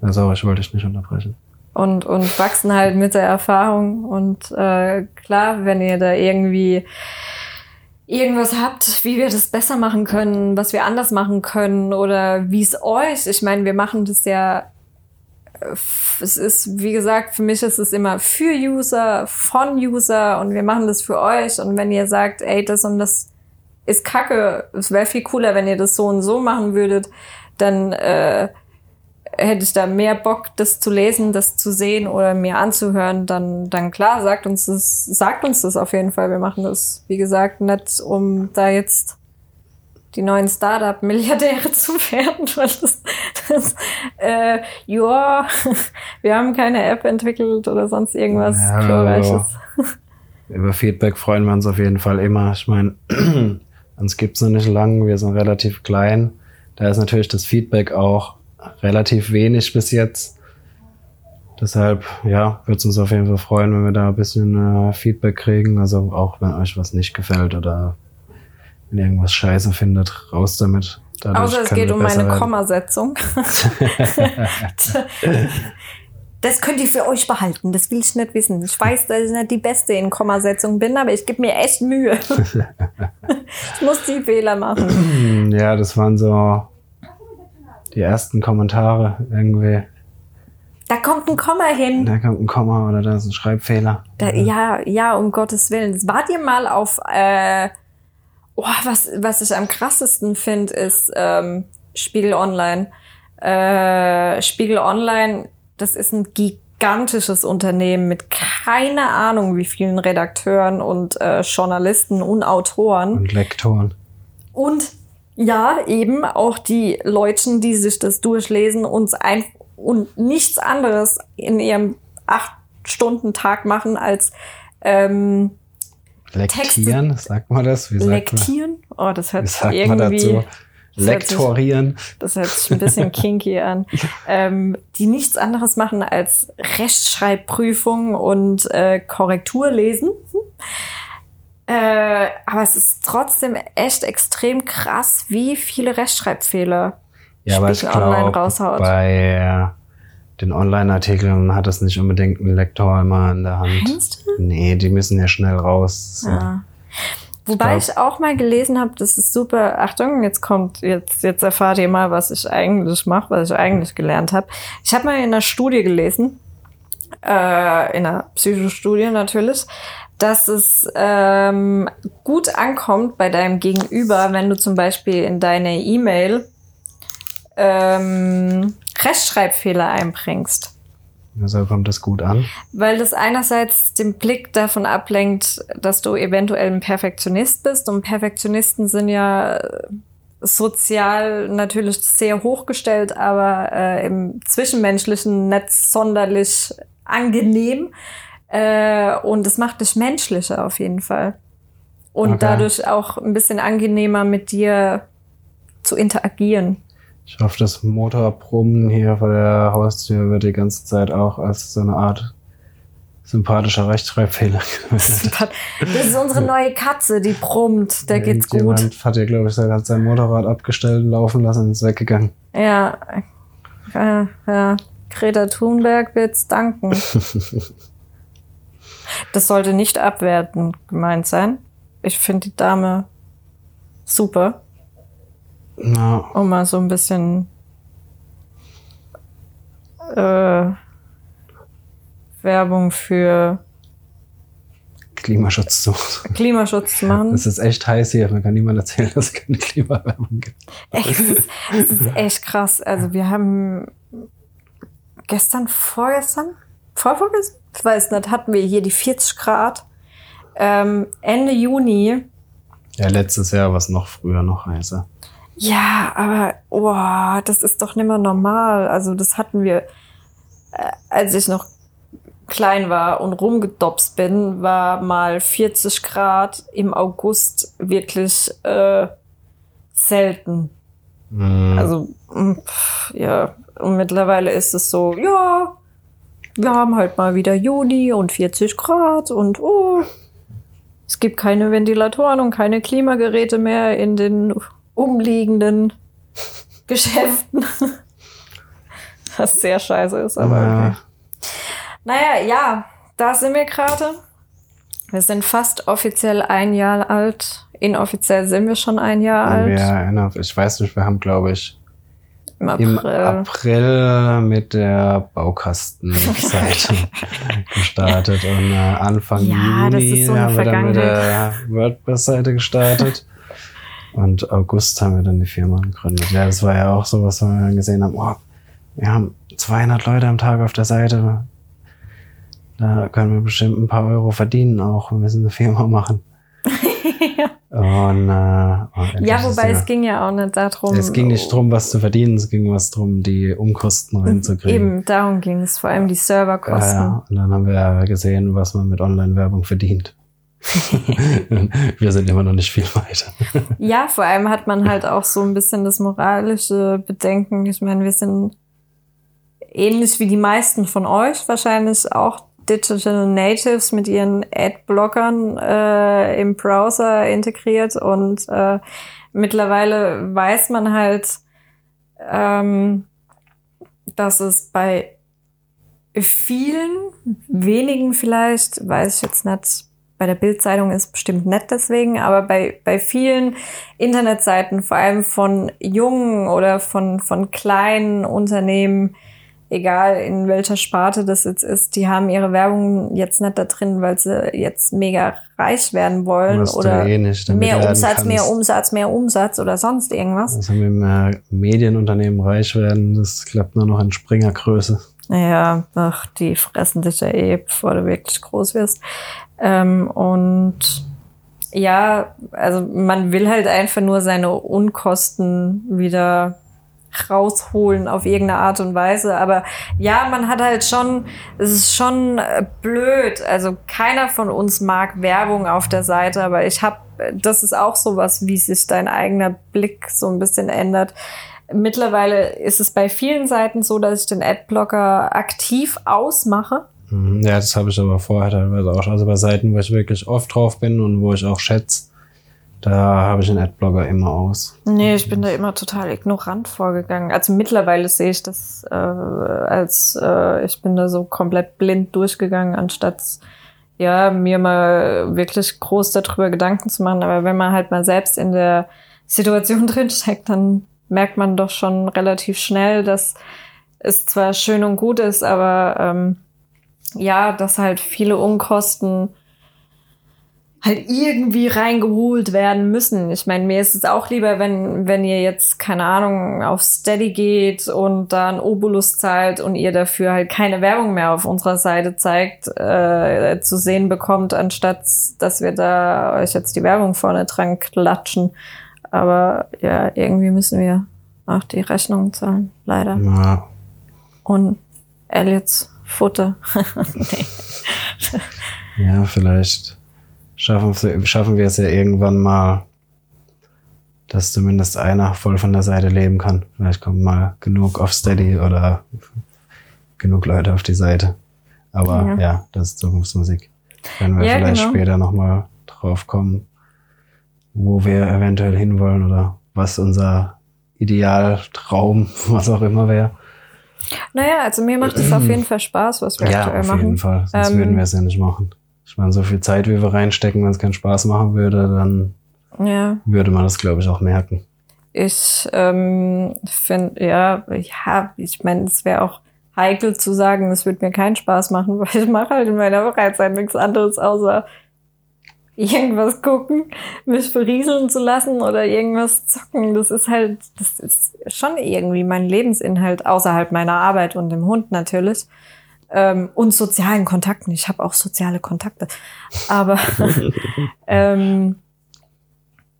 Also, ich wollte dich nicht unterbrechen. und, und wachsen halt mit der Erfahrung. Und äh, klar, wenn ihr da irgendwie irgendwas habt, wie wir das besser machen können, was wir anders machen können oder wie es euch, ich meine, wir machen das ja, äh, es ist, wie gesagt, für mich ist es immer für User, von User und wir machen das für euch. Und wenn ihr sagt, ey, das und das ist kacke, es wäre viel cooler, wenn ihr das so und so machen würdet, dann äh, hätte ich da mehr Bock, das zu lesen, das zu sehen oder mir anzuhören, dann, dann klar, sagt uns das, sagt uns das auf jeden Fall. Wir machen das, wie gesagt, nicht, um da jetzt die neuen Startup-Milliardäre zu werden, weil das, das äh, ja, wir haben keine App entwickelt oder sonst irgendwas Ja, Glorreiches. Über Feedback freuen wir uns auf jeden Fall immer. Ich meine, uns gibt's noch nicht lang, wir sind relativ klein. Da ist natürlich das Feedback auch relativ wenig bis jetzt. Deshalb, ja, würde es uns auf jeden Fall freuen, wenn wir da ein bisschen äh, Feedback kriegen. Also auch wenn euch was nicht gefällt oder wenn ihr irgendwas scheiße findet, raus damit. Dadurch Außer es geht um meine werden. Kommasetzung. Das könnt ihr für euch behalten. Das will ich nicht wissen. Ich weiß, dass ich nicht die Beste in Kommasetzung bin, aber ich gebe mir echt Mühe. ich muss die Fehler machen. Ja, das waren so die ersten Kommentare irgendwie. Da kommt ein Komma hin. Da kommt ein Komma oder da ist ein Schreibfehler. Da, ja, ja, um Gottes Willen. Wart ihr mal auf, äh, oh, was, was ich am krassesten finde, ist ähm, Spiegel Online. Äh, Spiegel Online, das ist ein gigantisches Unternehmen mit keine Ahnung wie vielen Redakteuren und äh, Journalisten und Autoren. Und Lektoren. Und ja, eben auch die Leute, die sich das durchlesen und ein und nichts anderes in ihrem acht Stunden Tag machen als ähm, Lektieren, sagt man das? Wie sagt man, lektieren. Oh, das hört sich man irgendwie, Lektorieren. das hört sich ein bisschen kinky an. Ähm, die nichts anderes machen als Rechtschreibprüfung und äh, Korrektur lesen. Äh, aber es ist trotzdem echt extrem krass, wie viele Rechtschreibfehler Ja, aber ich Spiegel Online glaube, raushaut. bei den Online-Artikeln hat das nicht unbedingt ein Lektor immer in der Hand. Meinst du? Nee, die müssen ja schnell raus. So. Ja. Wobei ich auch mal gelesen habe, das ist super. Achtung, jetzt kommt, jetzt, jetzt erfahrt ihr mal, was ich eigentlich mache, was ich eigentlich gelernt habe. Ich habe mal in einer Studie gelesen, äh, in einer Psychostudie natürlich, dass es ähm, gut ankommt bei deinem Gegenüber, wenn du zum Beispiel in deine E-Mail ähm, Rechtschreibfehler einbringst. Also kommt das gut an. Weil das einerseits den Blick davon ablenkt, dass du eventuell ein Perfektionist bist. Und Perfektionisten sind ja äh, sozial natürlich sehr hochgestellt, aber äh, im Zwischenmenschlichen nicht sonderlich angenehm. Äh, und es macht dich menschlicher auf jeden Fall. Und Okay. dadurch auch ein bisschen angenehmer mit dir zu interagieren. Ich hoffe, das Motorbrummen hier vor der Haustür wird die ganze Zeit auch als so eine Art sympathischer Rechtschreibfehler gemeldet. Das ist unsere neue Katze, die brummt. Der geht's gut. Hat ja, glaube ich, hat sein Motorrad abgestellt, laufen lassen und ist weggegangen. Ja, ja, ja. Greta Thunberg wird's danken. das sollte nicht abwertend gemeint sein. Ich finde die Dame super. Ja, Um mal so ein bisschen äh, Werbung für Klimaschutz zu machen. Klimaschutz zu machen. Es ist echt heiß hier. Man kann niemand erzählen, dass es keine Klimawerbung gibt. Echt, es, ist, es ist echt krass. Also wir haben gestern, vorgestern, vorvorgestern, ich weiß nicht, hatten wir hier die 40 Grad. Ähm, Ende Juni. Ja, letztes Jahr war es noch früher, noch heißer. Ja, aber oh, das ist doch nicht mehr normal. Also das hatten wir, äh, als ich noch klein war und rumgedopst bin, war mal 40 Grad im August wirklich äh, selten. Mhm. Also, mm, pff, ja, und mittlerweile ist es so, ja, wir haben halt mal wieder Juni und 40 Grad und oh, es gibt keine Ventilatoren und keine Klimageräte mehr in den umliegenden Geschäften. Was sehr scheiße ist, aber Ja. okay. Naja, ja, da sind wir gerade. Wir sind fast offiziell ein Jahr alt. Inoffiziell sind wir schon ein Jahr alt. Erinnern, ich weiß nicht, wir haben, glaube ich, Im April. im April mit der Baukastenseite gestartet und äh, Anfang Ja, Juni so haben wir dann mit der. WordPress-Seite gestartet. Und August haben wir dann die Firma gegründet. Ja, das war ja auch so, was wir dann gesehen haben. Oh, wir haben 200 Leute am Tag auf der Seite. Da können wir bestimmt ein paar Euro verdienen auch. Wir müssen eine Firma machen. Und, äh, und endlich Ja, wobei es ging ja auch nicht darum. es ging nicht drum, was zu verdienen, es ging was drum, die Umkosten reinzukriegen. Eben, darum ging es, vor allem die Ja, Serverkosten. ja. Und dann haben wir ja gesehen, was man mit Online-Werbung verdient. wir sind immer noch nicht viel weiter. Ja, vor allem hat man halt auch so ein bisschen das moralische Bedenken. Ich meine, wir sind ähnlich wie die meisten von euch wahrscheinlich auch Digital Natives mit ihren Adblockern äh, im Browser integriert und äh, mittlerweile weiß man halt, ähm, dass es bei vielen, wenigen vielleicht, weiß ich jetzt nicht, bei der Bildzeitung ist bestimmt nett deswegen, aber bei, bei vielen Internetseiten, vor allem von jungen oder von, von kleinen Unternehmen, egal in welcher Sparte das jetzt ist, die haben ihre Werbung jetzt nicht da drin, weil sie jetzt mega reich werden wollen Was oder eh nicht mehr Umsatz, mehr Umsatz, mehr Umsatz oder sonst irgendwas. Also wenn wir Medienunternehmen reich werden, das klappt nur noch in Springergröße. Naja, ach, die fressen dich ja eh, bevor du wirklich groß wirst. Ähm, und ja, also man will halt einfach nur seine Unkosten wieder rausholen auf irgendeine Art und Weise. Aber ja, man hat halt schon, es ist schon äh, blöd. Also keiner von uns mag Werbung auf der Seite, aber ich habe, das ist auch sowas, wie sich dein eigener Blick so ein bisschen ändert. Mittlerweile ist es bei vielen Seiten so, dass ich den Adblocker aktiv ausmache. Mhm. Ja, das habe ich aber vorher teilweise auch. Also bei Seiten, wo ich wirklich oft drauf bin und wo ich auch schätze, da habe ich den Adblocker immer aus. Nee, ich bin da immer total ignorant vorgegangen. Also mittlerweile sehe ich das äh, als äh, ich bin da so komplett blind durchgegangen, anstatt ja mir mal wirklich groß darüber Gedanken zu machen. Aber wenn man halt mal selbst in der Situation drinsteckt, dann merkt man doch schon relativ schnell, dass es zwar schön und gut ist, aber ähm, ja, dass halt viele Unkosten halt irgendwie reingeholt werden müssen. Ich meine, mir ist es auch lieber, wenn, wenn ihr jetzt, keine Ahnung, auf Steady geht und da ein Obolus zahlt und ihr dafür halt keine Werbung mehr auf unserer Seite zeigt, äh, zu sehen bekommt, anstatt dass wir da euch jetzt die Werbung vorne dran klatschen. Aber ja, irgendwie müssen wir auch die Rechnung zahlen, leider. Ja, Und Elliots Futter. nee. ja vielleicht schaffen, wir- schaffen wir es ja irgendwann mal, dass zumindest einer voll von der Seite leben kann. Vielleicht kommen mal genug auf Steady oder genug Leute auf die Seite. Aber ja, Ja. das ist Zukunftsmusik. Wenn wir Ja, vielleicht genau. später nochmal drauf kommen, wo wir eventuell hinwollen oder was unser Idealtraum, was auch immer wäre. Naja, also mir macht es auf jeden Fall Spaß, was wir Ja, aktuell auf machen. jeden Fall. Sonst Ähm, würden wir es ja nicht machen. Ich meine, so viel Zeit, wie wir reinstecken, wenn es keinen Spaß machen würde, dann Ja, würde man das, glaube ich, auch merken. ich ähm, finde, ja, ja, ich meine, es wäre auch heikel zu sagen, es wird mir keinen Spaß machen, weil ich mache halt in meiner Freizeit nichts anderes, außer irgendwas gucken, mich berieseln zu lassen oder irgendwas zocken. Das ist halt, das ist schon irgendwie mein Lebensinhalt außerhalb meiner Arbeit und dem Hund natürlich. Ähm, und sozialen Kontakten. Ich habe auch soziale Kontakte. Aber ähm,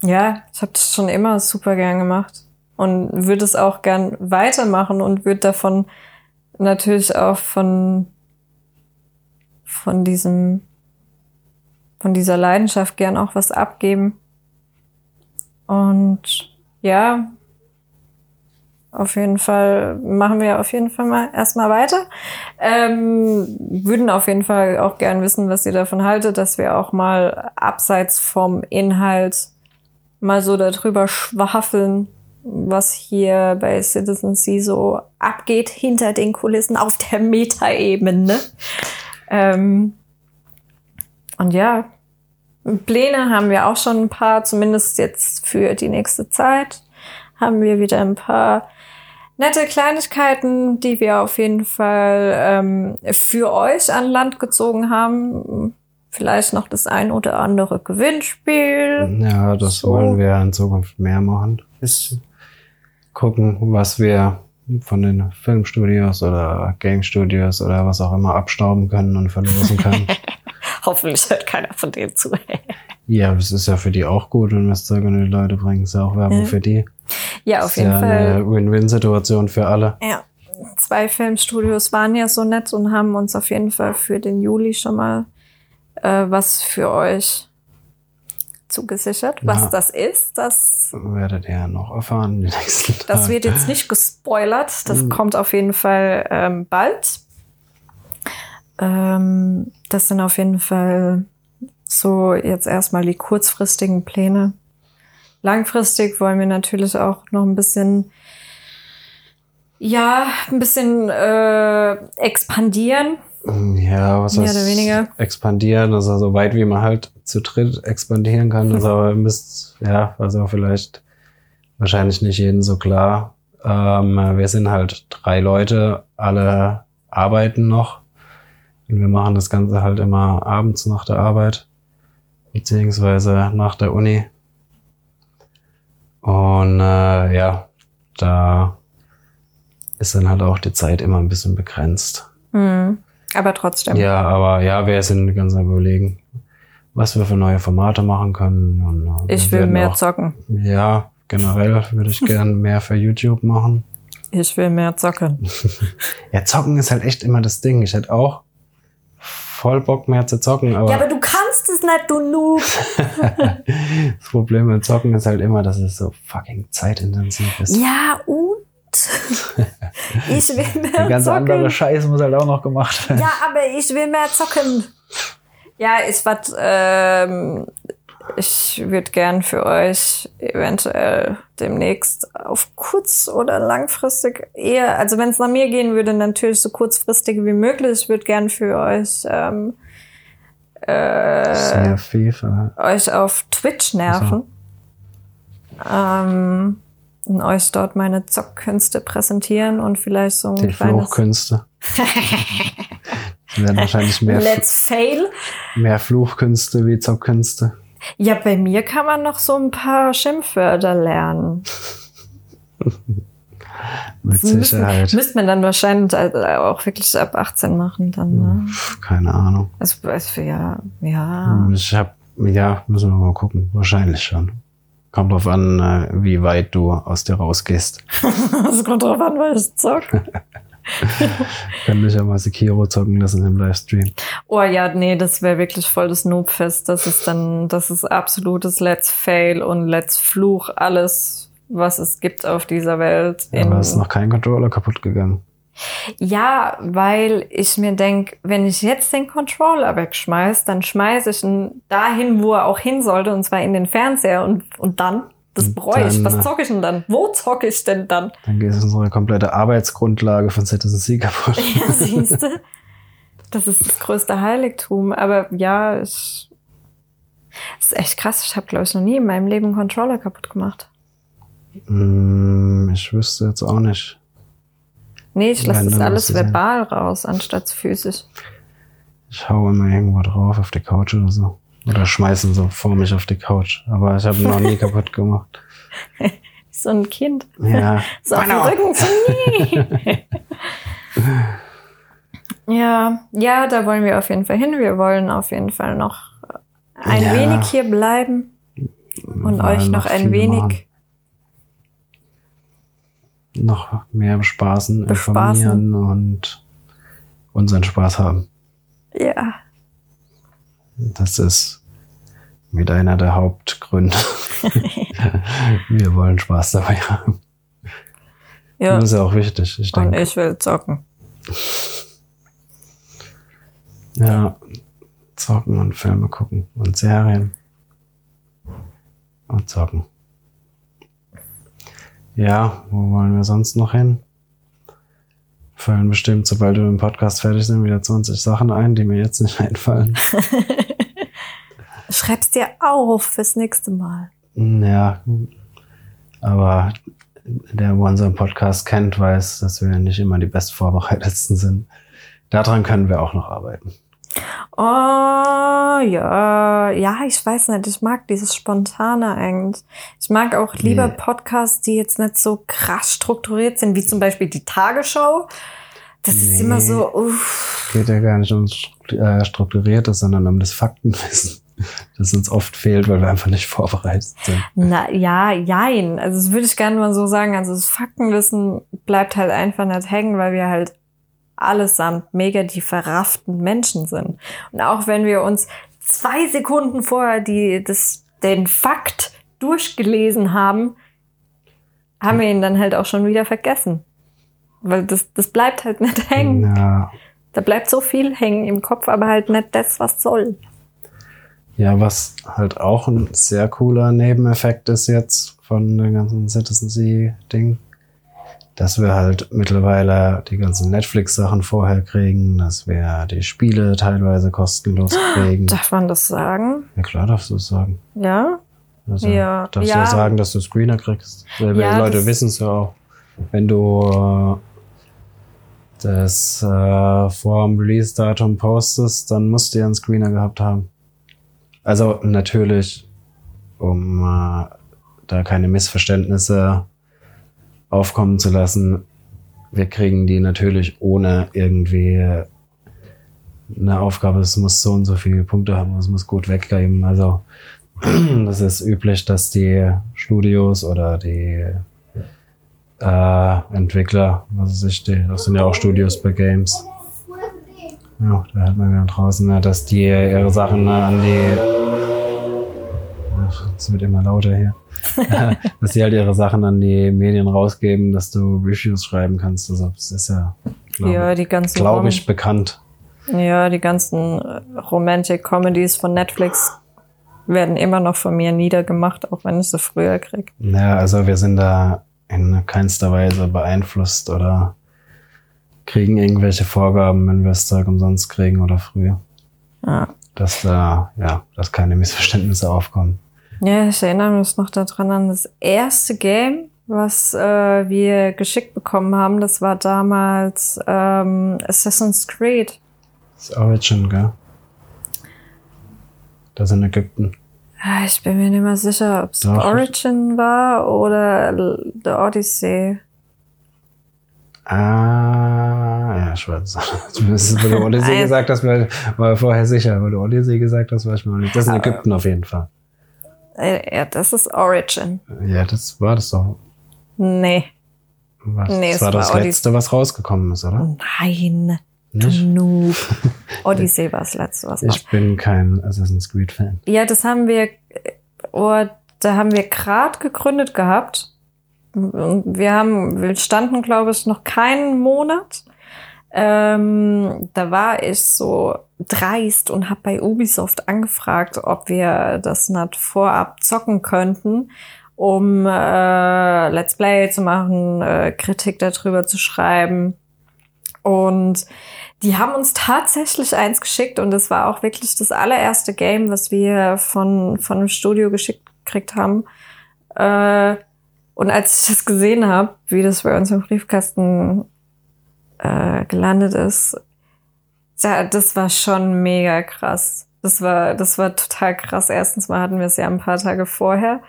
ja, ich habe das schon immer super gern gemacht und würde es auch gern weitermachen und würde davon natürlich auch von von diesem von dieser Leidenschaft gern auch was abgeben. Und ja, auf jeden Fall machen wir auf jeden Fall mal erstmal weiter. Ähm, würden auf jeden Fall auch gern wissen, was ihr davon haltet, dass wir auch mal abseits vom Inhalt mal so darüber schwafeln, was hier bei Citizen C so abgeht hinter den Kulissen auf der Metaebene. Ähm, und ja, Pläne haben wir auch schon ein paar, zumindest jetzt für die nächste Zeit. Haben wir wieder ein paar nette Kleinigkeiten, die wir auf jeden Fall ähm, für euch an Land gezogen haben. Vielleicht noch das ein oder andere Gewinnspiel. Ja, das So. wollen wir in Zukunft mehr machen. Bisschen gucken, was wir von den Filmstudios oder Game Studios oder was auch immer abstauben können und verlosen können. Hoffentlich hört keiner von denen zu. ja, es ist ja für die auch gut, wenn wir es Zeug an die Leute bringen. Ist ja auch Werbung Ja. für die. Ja, auf ist jeden ja Fall. eine Win-Win-Situation für alle. Ja, zwei Filmstudios waren ja so nett und haben uns auf jeden Fall für den Juli schon mal äh, was für euch zugesichert. Was Ja. das ist, das, Werdet ihr ja noch erfahren die nächsten Tage. das wird jetzt nicht gespoilert. Das Mhm. kommt auf jeden Fall ähm, bald. Ähm, das sind auf jeden Fall so jetzt erstmal die kurzfristigen Pläne. Langfristig wollen wir natürlich auch noch ein bisschen, ja, ein bisschen äh, expandieren. Ja, was Mehr heißt oder weniger. expandieren, also so weit wie man halt zu dritt expandieren kann, ist aber ihr müsst, ja, also vielleicht wahrscheinlich nicht jeden so klar. Ähm, wir sind halt drei Leute, alle arbeiten noch und wir machen das Ganze halt immer abends nach der Arbeit beziehungsweise nach der Uni. Und äh, ja, da ist dann halt auch die Zeit immer ein bisschen begrenzt. Hm. Aber trotzdem. Ja, aber ja, wir sind ganz am überlegen, was wir für neue Formate machen können. Und, äh, ich will mehr auch, zocken. Ja, generell würde ich gern mehr für YouTube machen. Ich will mehr zocken. Ja, zocken ist halt echt immer das Ding. Ich hätte auch voll Bock mehr zu zocken, aber, Ja, aber du kannst es nicht, du Noob. das Problem mit Zocken ist halt immer, dass es so fucking zeitintensiv ist. Ja, und? ich will mehr Der ganze zocken. andere Scheiß muss halt auch noch gemacht werden. Ja, aber ich will mehr zocken. Ja, ich was, ähm, ich würde gern für euch eventuell demnächst auf kurz- oder langfristig eher, also wenn es nach mir gehen würde, natürlich so kurzfristig wie möglich. Ich würde gern für euch ähm, äh, Sehr FIFA. euch auf Twitch nerven. Ähm, und euch dort meine Zockkünste präsentieren und vielleicht so ein Die kleines Fluchkünste. Es werden wahrscheinlich mehr, Let's Fail. mehr Fluchkünste wie Zockkünste. Ja, bei mir kann man noch so ein paar Schimpfwörter lernen. Mit Müsste, Sicherheit. müsste man dann wahrscheinlich äh, auch wirklich ab 18 machen dann, ne? Pff, Keine Ahnung. Also, also ja, ja. Ich hab, ja, müssen wir mal gucken. Wahrscheinlich schon. Kommt drauf an, äh, wie weit du aus dir rausgehst. Es kommt drauf an, weil ich zock. Kann mich ja mal Sekiro zocken lassen im Livestream. Oh ja, nee, das wäre wirklich voll das Noobfest. Das ist dann, das ist absolutes Let's Fail und Let's Fluch, alles, was es gibt auf dieser Welt. Ja, aber ist noch kein Controller kaputt gegangen. Ja, weil ich mir denk, wenn ich jetzt den Controller wegschmeiß, dann schmeiß ich ihn dahin, wo er auch hin sollte, und zwar in den Fernseher und, und dann? Das bereue ich. Was zocke ich denn dann? Wo zocke ich denn dann? Dann geht unsere komplette Arbeitsgrundlage von Citizen C kaputt. Ja, siehst du? Das ist das größte Heiligtum. Aber ja, ich, das ist echt krass. Ich habe, glaube ich, noch nie in meinem Leben einen Controller kaputt gemacht. Mm, ich wüsste jetzt auch nicht. Nee, ich lasse das alles verbal raus, anstatt physisch. Ich hau immer irgendwo drauf auf die Couch oder so. Oder schmeißen so vor mich auf die Couch. Aber ich habe ihn noch nie kaputt gemacht. so ein Kind. Ja. so auf dem Rücken zu nie. ja, ja, da wollen wir auf jeden Fall hin. Wir wollen auf jeden Fall noch ein ja. wenig hier bleiben und euch noch, noch ein wenig machen. Noch mehr bespaßen, bespaßen, informieren und unseren Spaß haben. Ja. Das ist mit einer der Hauptgründe. Wir wollen Spaß dabei haben. Ja. Das ist ja auch wichtig. Ich denke. Und ich will zocken. Ja, zocken und Filme gucken und Serien. Und zocken. Ja, wo wollen wir sonst noch hin? Fallen bestimmt, sobald wir im Podcast fertig sind, wieder 20 Sachen ein, die mir jetzt nicht einfallen. Schreib's dir auf fürs nächste Mal. Ja, aber der, wo unseren Podcast kennt, weiß, dass wir nicht immer die bestvorbereitetsten sind. Daran können wir auch noch arbeiten. Oh, ja, ja, ich weiß nicht, ich mag dieses Spontane eigentlich. Ich mag auch lieber nee. Podcasts, die jetzt nicht so krass strukturiert sind, wie zum Beispiel die Tagesschau. Das nee. ist immer so, uff. Geht ja gar nicht um äh, Strukturiertes, sondern um das Faktenwissen, das uns oft fehlt, weil wir einfach nicht vorbereitet sind. Na, ja, jein. Also das würde ich gerne mal so sagen. Also das Faktenwissen bleibt halt einfach nicht hängen, weil wir halt allesamt mega die verrafften Menschen sind. Und auch wenn wir uns zwei Sekunden vorher die, das, den Fakt durchgelesen haben, haben wir ihn dann halt auch schon wieder vergessen. Weil das, das bleibt halt nicht hängen. Ja. Da bleibt so viel hängen im Kopf, aber halt nicht das, was soll. Ja, was halt auch ein sehr cooler Nebeneffekt ist jetzt von dem ganzen Citizen C-Ding, dass wir halt mittlerweile die ganzen Netflix-Sachen vorher kriegen, dass wir die Spiele teilweise kostenlos kriegen. Darf man das sagen? Ja klar darfst du es sagen. Ja? Also ja. darfst ja. du ja sagen, dass du Screener kriegst. Weil ja, Leute wissen es ja auch. Wenn du äh, das äh, vor dem Release-Datum postest, dann musst du ja einen Screener gehabt haben. Also natürlich, um äh, da keine Missverständnisse aufkommen zu lassen. Wir kriegen die natürlich ohne irgendwie eine Aufgabe, es muss so und so viele Punkte haben, es muss gut weggeben. Also das ist üblich, dass die Studios oder die äh, Entwickler, was weiß ich, die, das sind ja auch Studios bei Games. Ja, da hat man ja draußen, ne, dass die ihre Sachen an die. Es wird immer lauter hier. dass sie halt ihre Sachen an die Medien rausgeben, dass du Reviews schreiben kannst. Also das ist ja, glaube ja, die ganzen glaub ich, bekannt. Ja, die ganzen äh, Romantic Comedies von Netflix werden immer noch von mir niedergemacht, auch wenn ich sie früher krieg. Ja, also wir sind da in keinster Weise beeinflusst oder kriegen irgendwelche Vorgaben, wenn wir das Zeug umsonst kriegen oder früher. Ja. Dass da, ja, dass keine Missverständnisse aufkommen. Ja, ich erinnere mich noch daran an das erste Game, was äh, wir geschickt bekommen haben. Das war damals ähm, Assassin's Creed. Das Origin, gell? Das in Ägypten. Ah, ich bin mir nicht mehr sicher, ob es Origin war oder The Odyssey. Ah, ja, ich weiß. Zumindest, weil du Odyssey gesagt hast, war, war vorher sicher. Weil du Odyssey gesagt hast, war ich mir nicht. Das ist in Ägypten auf jeden Fall. Äh, ja, das ist Origin. Ja, das war das doch. Nee. Was, Nee, das es war das war Odyssey. letzte, was rausgekommen ist, oder? Nein, du Nicht? Noob. Odyssey war das letzte, was Ich bin kein Assassin's Creed Fan. Ja, das haben wir, oh, da haben wir gerade gegründet gehabt. Wir haben, wir standen, glaube ich, noch keinen Monat. Ähm, da war ich so dreist und habe bei Ubisoft angefragt, ob wir das nicht vorab zocken könnten, um äh, Let's Play zu machen, äh, Kritik darüber zu schreiben. Und die haben uns tatsächlich eins geschickt und das war auch wirklich das allererste Game, was wir von, von einem Studio geschickt gekriegt haben. Äh, und als ich das gesehen habe, wie das bei uns im Briefkasten äh, gelandet ist, da, das war schon mega krass. Das war, das war total krass. Erstens mal hatten wir es ja ein paar Tage vorher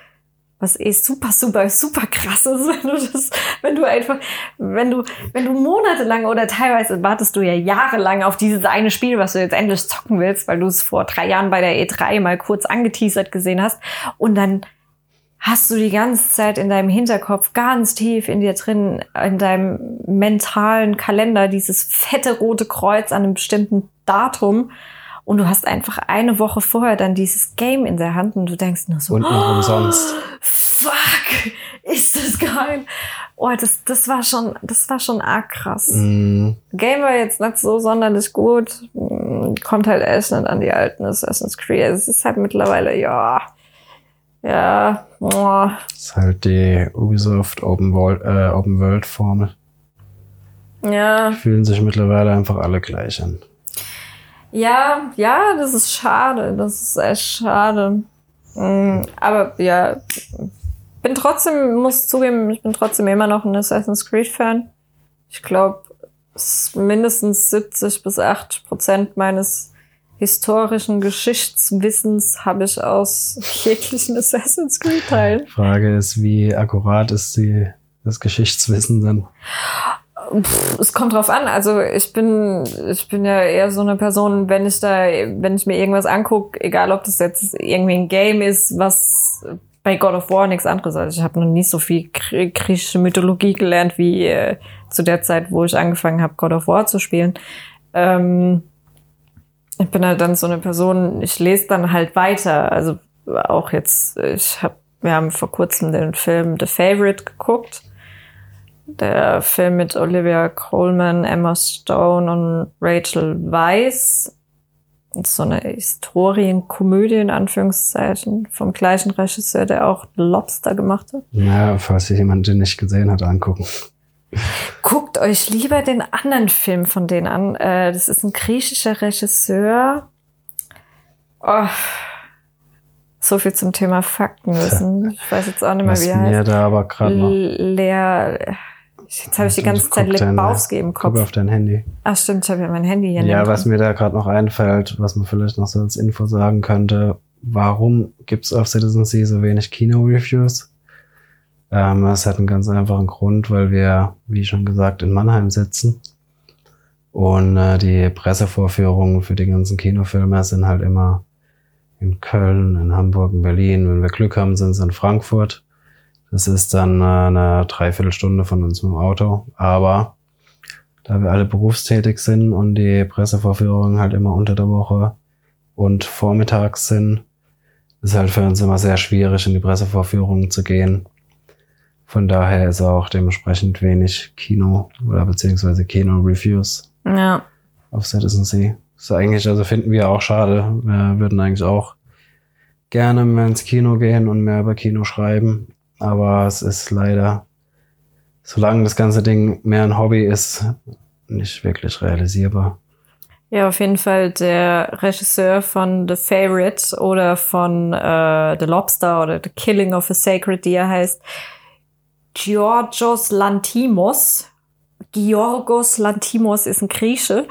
was eh super, super, super krass ist, wenn du das, wenn du einfach, wenn du, wenn du monatelang oder teilweise wartest du ja jahrelang auf dieses eine Spiel, was du jetzt endlich zocken willst, weil du es vor drei Jahren bei der E3 mal kurz angeteasert gesehen hast und dann hast du die ganze Zeit in deinem Hinterkopf ganz tief in dir drin, in deinem mentalen Kalender dieses fette rote Kreuz an einem bestimmten Datum und du hast einfach eine Woche vorher dann dieses Game in der Hand und du denkst nur so, Und noch umsonst. fuck, ist das geil. Oh, das, das war schon, das war schon arg krass. Mm, Game war jetzt nicht so sonderlich gut. Mm, Kommt halt echt nicht an die alten Assassin's Creed. Es ist halt mittlerweile, ja, ja, oh. das ist halt die Ubisoft Open World, äh, Open World Formel. ja, Fühlen sich mittlerweile einfach alle gleich an. ja, ja, das ist schade. Das ist echt schade. Mm, Aber ja, bin trotzdem, muss zugeben, ich bin trotzdem immer noch ein Assassin's Creed Fan. Ich glaube, mindestens 70 bis 80 Prozent meines historischen Geschichtswissens habe ich aus jeglichen Assassin's Creed Teilen. Frage ist, wie akkurat ist die, das Geschichtswissen dann? Pff, es kommt drauf an. Also ich bin, ich bin ja eher so eine Person, wenn ich da, wenn ich mir irgendwas angucke, egal ob das jetzt irgendwie ein Game ist, was bei God of War nichts anderes. Also ich habe noch nie so viel gr- griechische Mythologie gelernt wie äh, zu der Zeit, wo ich angefangen habe, God of War zu spielen. Ähm, ich bin halt dann so eine Person, ich lese dann halt weiter. Also auch jetzt, ich habe, wir haben vor kurzem den Film The Favorite geguckt. Der Film mit Olivia Colman, Emma Stone und Rachel Weisz. So eine Historienkomödie in Anführungszeichen vom gleichen Regisseur, der auch Lobster gemacht hat. Ja, falls sich jemand den nicht gesehen hat, angucken. Guckt euch lieber den anderen Film von denen an. Äh, das ist ein griechischer Regisseur. Oh. So viel zum Thema Faktenwissen. Ich weiß jetzt auch nicht mehr, Was wie er heißt. da aber gerade noch. Leer. Jetzt habe ich die ganze Zeit Guck Lebowski im Guck Kopf. auf dein Handy. Ach stimmt, ich habe ja mein Handy hier Ja, was mir da gerade noch einfällt, was man vielleicht noch so als Info sagen könnte, warum gibt's auf Citizen Sea so wenig Kino-Reviews? Ähm, es hat einen ganz einfachen Grund, weil wir, wie schon gesagt, in Mannheim sitzen. Und äh, die Pressevorführungen für die ganzen Kinofilme sind halt immer in Köln, in Hamburg, in Berlin. Wenn wir Glück haben, sind sie in Frankfurt. Das ist dann äh, eine Dreiviertelstunde von uns dem Auto. Aber da wir alle berufstätig sind und die Pressevorführungen halt immer unter der Woche und vormittags sind, ist halt für uns immer sehr schwierig, in die Pressevorführungen zu gehen. Von daher ist auch dementsprechend wenig Kino oder beziehungsweise Kino-Reviews Ja. auf Citizen. Das ist eigentlich, also finden wir auch schade. Wir würden eigentlich auch gerne mehr ins Kino gehen und mehr über Kino schreiben. Aber es ist leider, solange das ganze Ding mehr ein Hobby ist, nicht wirklich realisierbar. Ja, auf jeden Fall der Regisseur von The Favorite oder von äh, The Lobster oder The Killing of a Sacred Deer heißt Georgios Lantimos. Georgos Lantimos ist ein Grieche.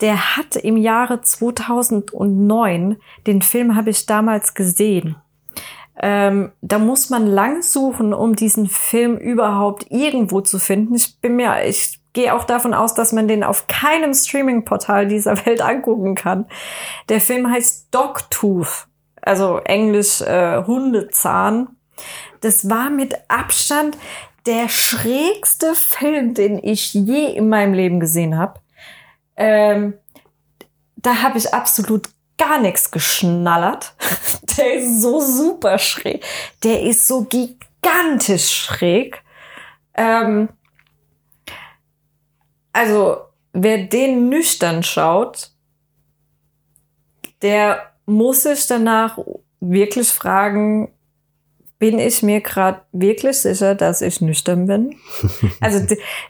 Der hat im Jahre 2009, den Film habe ich damals gesehen. Ähm, da muss man lang suchen, um diesen Film überhaupt irgendwo zu finden. Ich bin mir, ich gehe auch davon aus, dass man den auf keinem Streaming-Portal dieser Welt angucken kann. Der Film heißt Dogtooth, also Englisch äh, Hundezahn. Das war mit Abstand der schrägste Film, den ich je in meinem Leben gesehen habe. Ähm, da habe ich absolut gar nichts geschnallert. Der ist so super schräg. Der ist so gigantisch schräg. Ähm, also, wer den nüchtern schaut, der muss sich danach wirklich fragen, bin ich mir gerade wirklich sicher, dass ich nüchtern bin? Also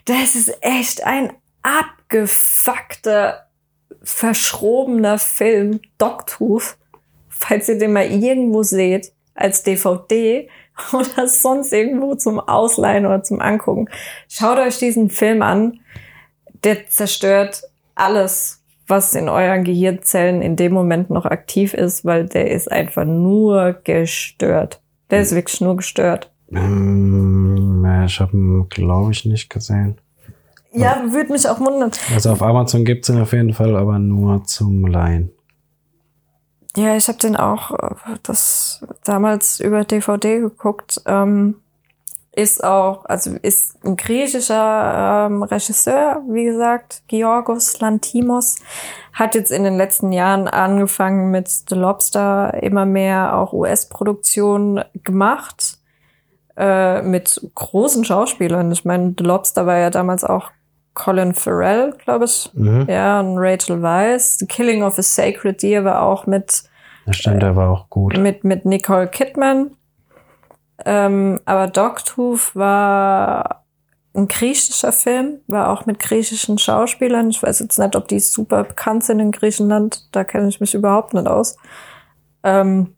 das ist echt ein abgefuckter, verschrobener Film, Dogtooth, falls ihr den mal irgendwo seht, als DVD oder sonst irgendwo zum Ausleihen oder zum Angucken. Schaut euch diesen Film an. Der zerstört alles, was in euren Gehirnzellen in dem Moment noch aktiv ist, weil der ist einfach nur gestört. Der ist wirklich nur gestört. Ähm, ich habe ihn, glaube ich, nicht gesehen. Ja, würde mich auch wundern. Also auf Amazon gibt's ihn auf jeden Fall, aber nur zum Leihen. Ja, ich habe den auch äh, das damals über DVD geguckt. Ähm, ist auch, also ist ein griechischer ähm, Regisseur, wie gesagt, Georgos Lantimos, hat jetzt in den letzten Jahren angefangen mit The Lobster immer mehr auch US-Produktionen gemacht äh, mit großen Schauspielern. Ich meine, The Lobster war ja damals auch Colin Farrell, glaube ich, Mhm. ja, und Rachel Weisz. The Killing of a Sacred Deer war auch mit Das stimmt, der war auch gut. mit, mit Nicole Kidman. Ähm, aber Dogtooth war ein griechischer Film, war auch mit griechischen Schauspielern. Ich weiß jetzt nicht, ob die super bekannt sind in Griechenland. Da kenne ich mich überhaupt nicht aus. Ähm,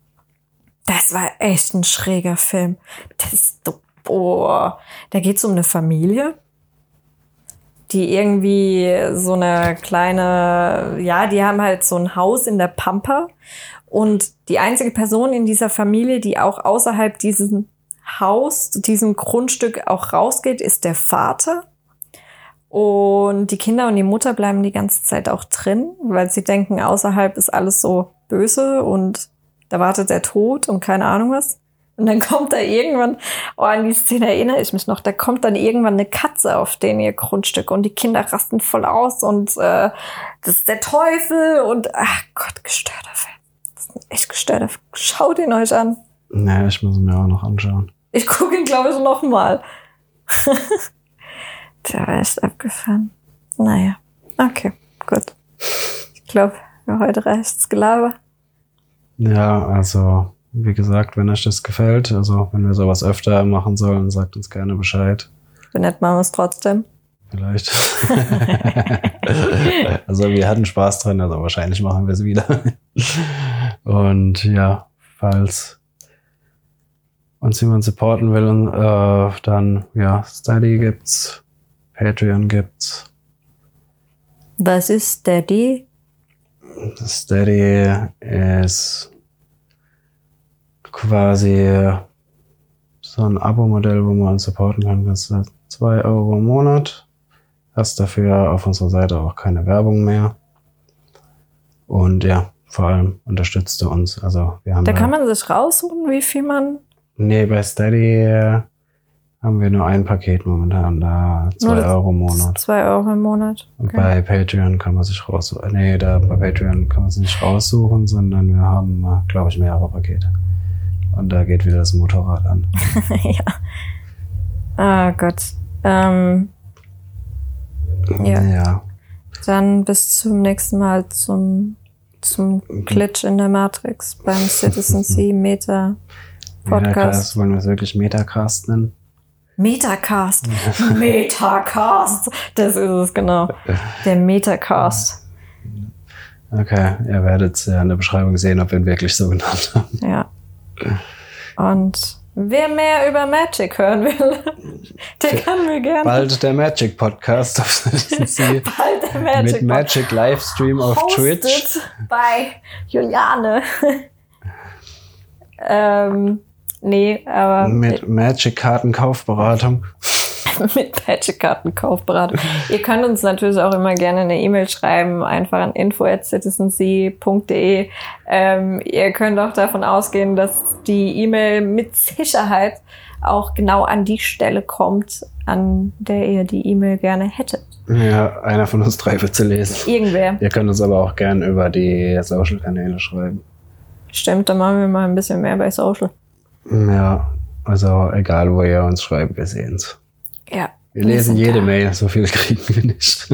das war echt ein schräger Film. Das ist, so- boah, da geht's um eine Familie, die irgendwie so eine kleine, ja, die haben halt so ein Haus in der Pampa und die einzige Person in dieser Familie, die auch außerhalb diesem Haus, diesem Grundstück auch rausgeht, ist der Vater. Und die Kinder und die Mutter bleiben die ganze Zeit auch drin, weil sie denken, außerhalb ist alles so böse und da wartet der Tod und keine Ahnung was. Und dann kommt da irgendwann, oh, an die Szene erinnere ich mich noch, da kommt dann irgendwann eine Katze auf den ihr Grundstück und die Kinder rasten voll aus und äh, das ist der Teufel und ach Gott, gestörter Film. Das ist ein echt gestörter Film. Schaut ihn euch an. Nee, ich muss ihn mir auch noch anschauen. Ich gucke ihn, glaube ich, noch mal. Der war echt abgefahren. Naja, okay, gut. Ich glaube, für heute reicht's Gelaber. Ja, also, wie gesagt, wenn euch das gefällt, also wenn wir sowas öfter machen sollen, sagt uns gerne Bescheid. Wenn nicht, machen wir es trotzdem. Vielleicht. also wir hatten Spaß dran, also wahrscheinlich machen wir es wieder. Und ja, falls uns jemand supporten will, und, äh, dann ja, Steady gibt's, Patreon gibt's. Was ist Daddy? Steady ist quasi so ein Abo-Modell, wo man uns supporten kann. Das ist zwei Euro im Monat. Hast dafür auf unserer Seite auch keine Werbung mehr. Und ja, vor allem unterstützt du uns. Also wir haben Da kann man sich raussuchen, wie viel man. Nee, bei Steady äh, haben wir nur ein Paket momentan da. Zwei Euro im Monat. Zwei Euro im Monat. Und bei Patreon kann man sich raussuchen. Nee, da bei Patreon kann man sich nicht raussuchen, sondern wir haben, glaube ich, mehrere Pakete. Und da geht wieder das Motorrad an. ja. Ah Gott. Ähm, Ja. ja. dann bis zum nächsten Mal zum, zum Glitch in der Matrix beim Citizen C Meta Metacast, Podcast. wollen wir es wirklich Metacast nennen? Metacast. Metacast. Das ist es, genau. Der Metacast. Okay, ihr werdet ja in der Beschreibung sehen, ob wir ihn wirklich so genannt haben. Ja. Und wer mehr über Magic hören will, der kann mir gerne Bald der Magic Podcast auf bald der Magic mit Magic Livestream auf Twitch. bei Juliane. ähm, nee, aber Mit Magic Kartenkaufberatung. mit Patchekartenkaufberatung. Ihr könnt uns natürlich auch immer gerne eine E-Mail schreiben, einfach an info.citizensea.de. Ähm, ihr könnt auch davon ausgehen, dass die E-Mail mit Sicherheit auch genau an die Stelle kommt, an der ihr die E-Mail gerne hättet. Ja, einer von uns drei wird sie lesen. Irgendwer. Ihr könnt uns aber auch gern über die Social-Kanäle schreiben. Stimmt, dann machen wir mal ein bisschen mehr bei Social. Ja, also egal, wo ihr uns schreibt, wir sehen's. Ja. Wir lesen sind jede da. Mail, so viel kriegen wir nicht.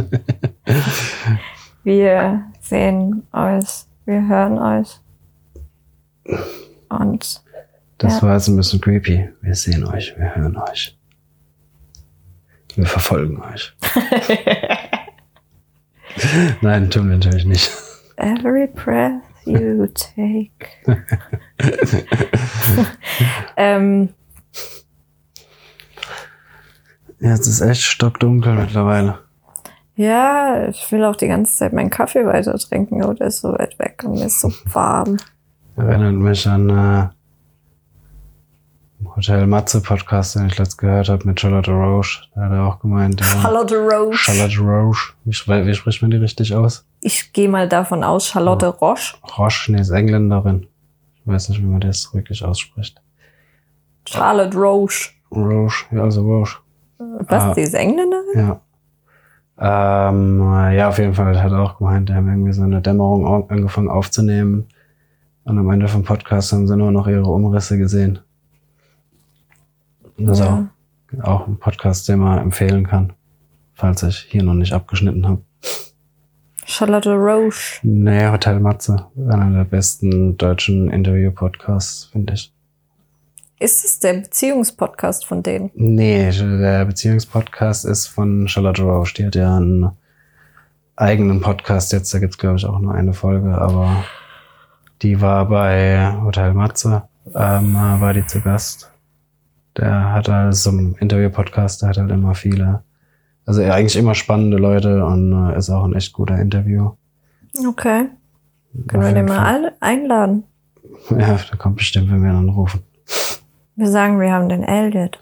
Wir sehen euch, wir hören euch. Und Das Ja. war jetzt ein bisschen creepy. Wir sehen euch, wir hören euch. Wir verfolgen euch. Nein, tun wir natürlich nicht. every breath you take. ähm, Ja, es ist echt stockdunkel mittlerweile. ja, ich will auch die ganze Zeit meinen Kaffee weiter trinken, aber der ist so weit weg und mir ist so warm. Erinnert mich an äh, Hotel Matze Podcast, den ich letzt gehört habe mit Charlotte Roche. Da hat er auch gemeint. Ja, Charlotte Roche. Charlotte Roche. Wie, wie spricht man die richtig aus? Ich gehe mal davon aus, Charlotte Roche. Roche, nee, ist Engländerin. Ich weiß nicht, wie man das wirklich ausspricht. Charlotte Roche. Roche, ja, also Roche. Was, Ah. die ist Engländerin? Ja. Ähm, ja, auf jeden Fall hat er auch gemeint, die haben irgendwie so eine Dämmerung angefangen aufzunehmen. Und am Ende vom Podcast haben sie nur noch ihre Umrisse gesehen. Also Ja. auch ein Podcast, den man empfehlen kann, falls ich hier noch nicht abgeschnitten habe. Charlotte Roche. Nee, Hotel Matze, einer der besten deutschen Interview-Podcasts, finde ich. Ist es der Beziehungspodcast von denen? Nee, der Beziehungspodcast ist von Charlotte Roche. Die hat ja einen eigenen Podcast jetzt. Da gibt's glaube ich, auch nur eine Folge, aber die war bei Hotel Matze, ähm, war die zu Gast. Der hat halt so ein Interview-Podcast, der hat halt immer viele, also eigentlich immer spannende Leute und äh, ist auch ein echt guter Interview. Okay. Können wir den mal einladen? Ja, da kommt bestimmt, wenn wir ihn anrufen. Wir sagen, wir haben den Elliot.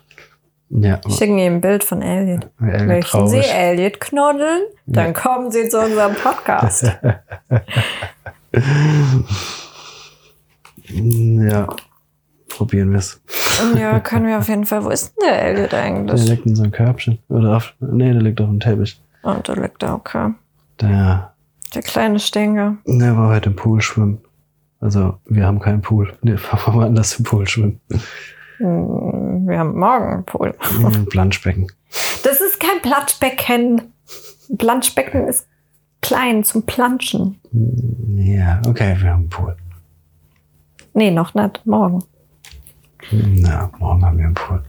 Ja, Schicken ihm ein Bild von Elliot. Elliot Möchten Sie traurig. Elliot knuddeln? Dann kommen Sie zu unserem Podcast. Ja, probieren wir's. ja, können wir auf jeden Fall. Wo ist denn der Elliot Der eigentlich? liegt in so einem Körbchen. Oder auf, nee, der liegt auf dem Teppich. Und da liegt er, okay. Der, Der kleine Stinger. der war heute im Pool schwimmen. Also, wir haben keinen Pool. Nee, wir waren anders im Pool schwimmen. Hm, Wir haben morgen einen Pool. Im Planschbecken. Das ist kein Planschbecken. Ein Planschbecken ist klein zum Planschen. Ja, okay, wir haben einen Pool. Nee, noch nicht. Morgen. Na, morgen haben wir einen Pool.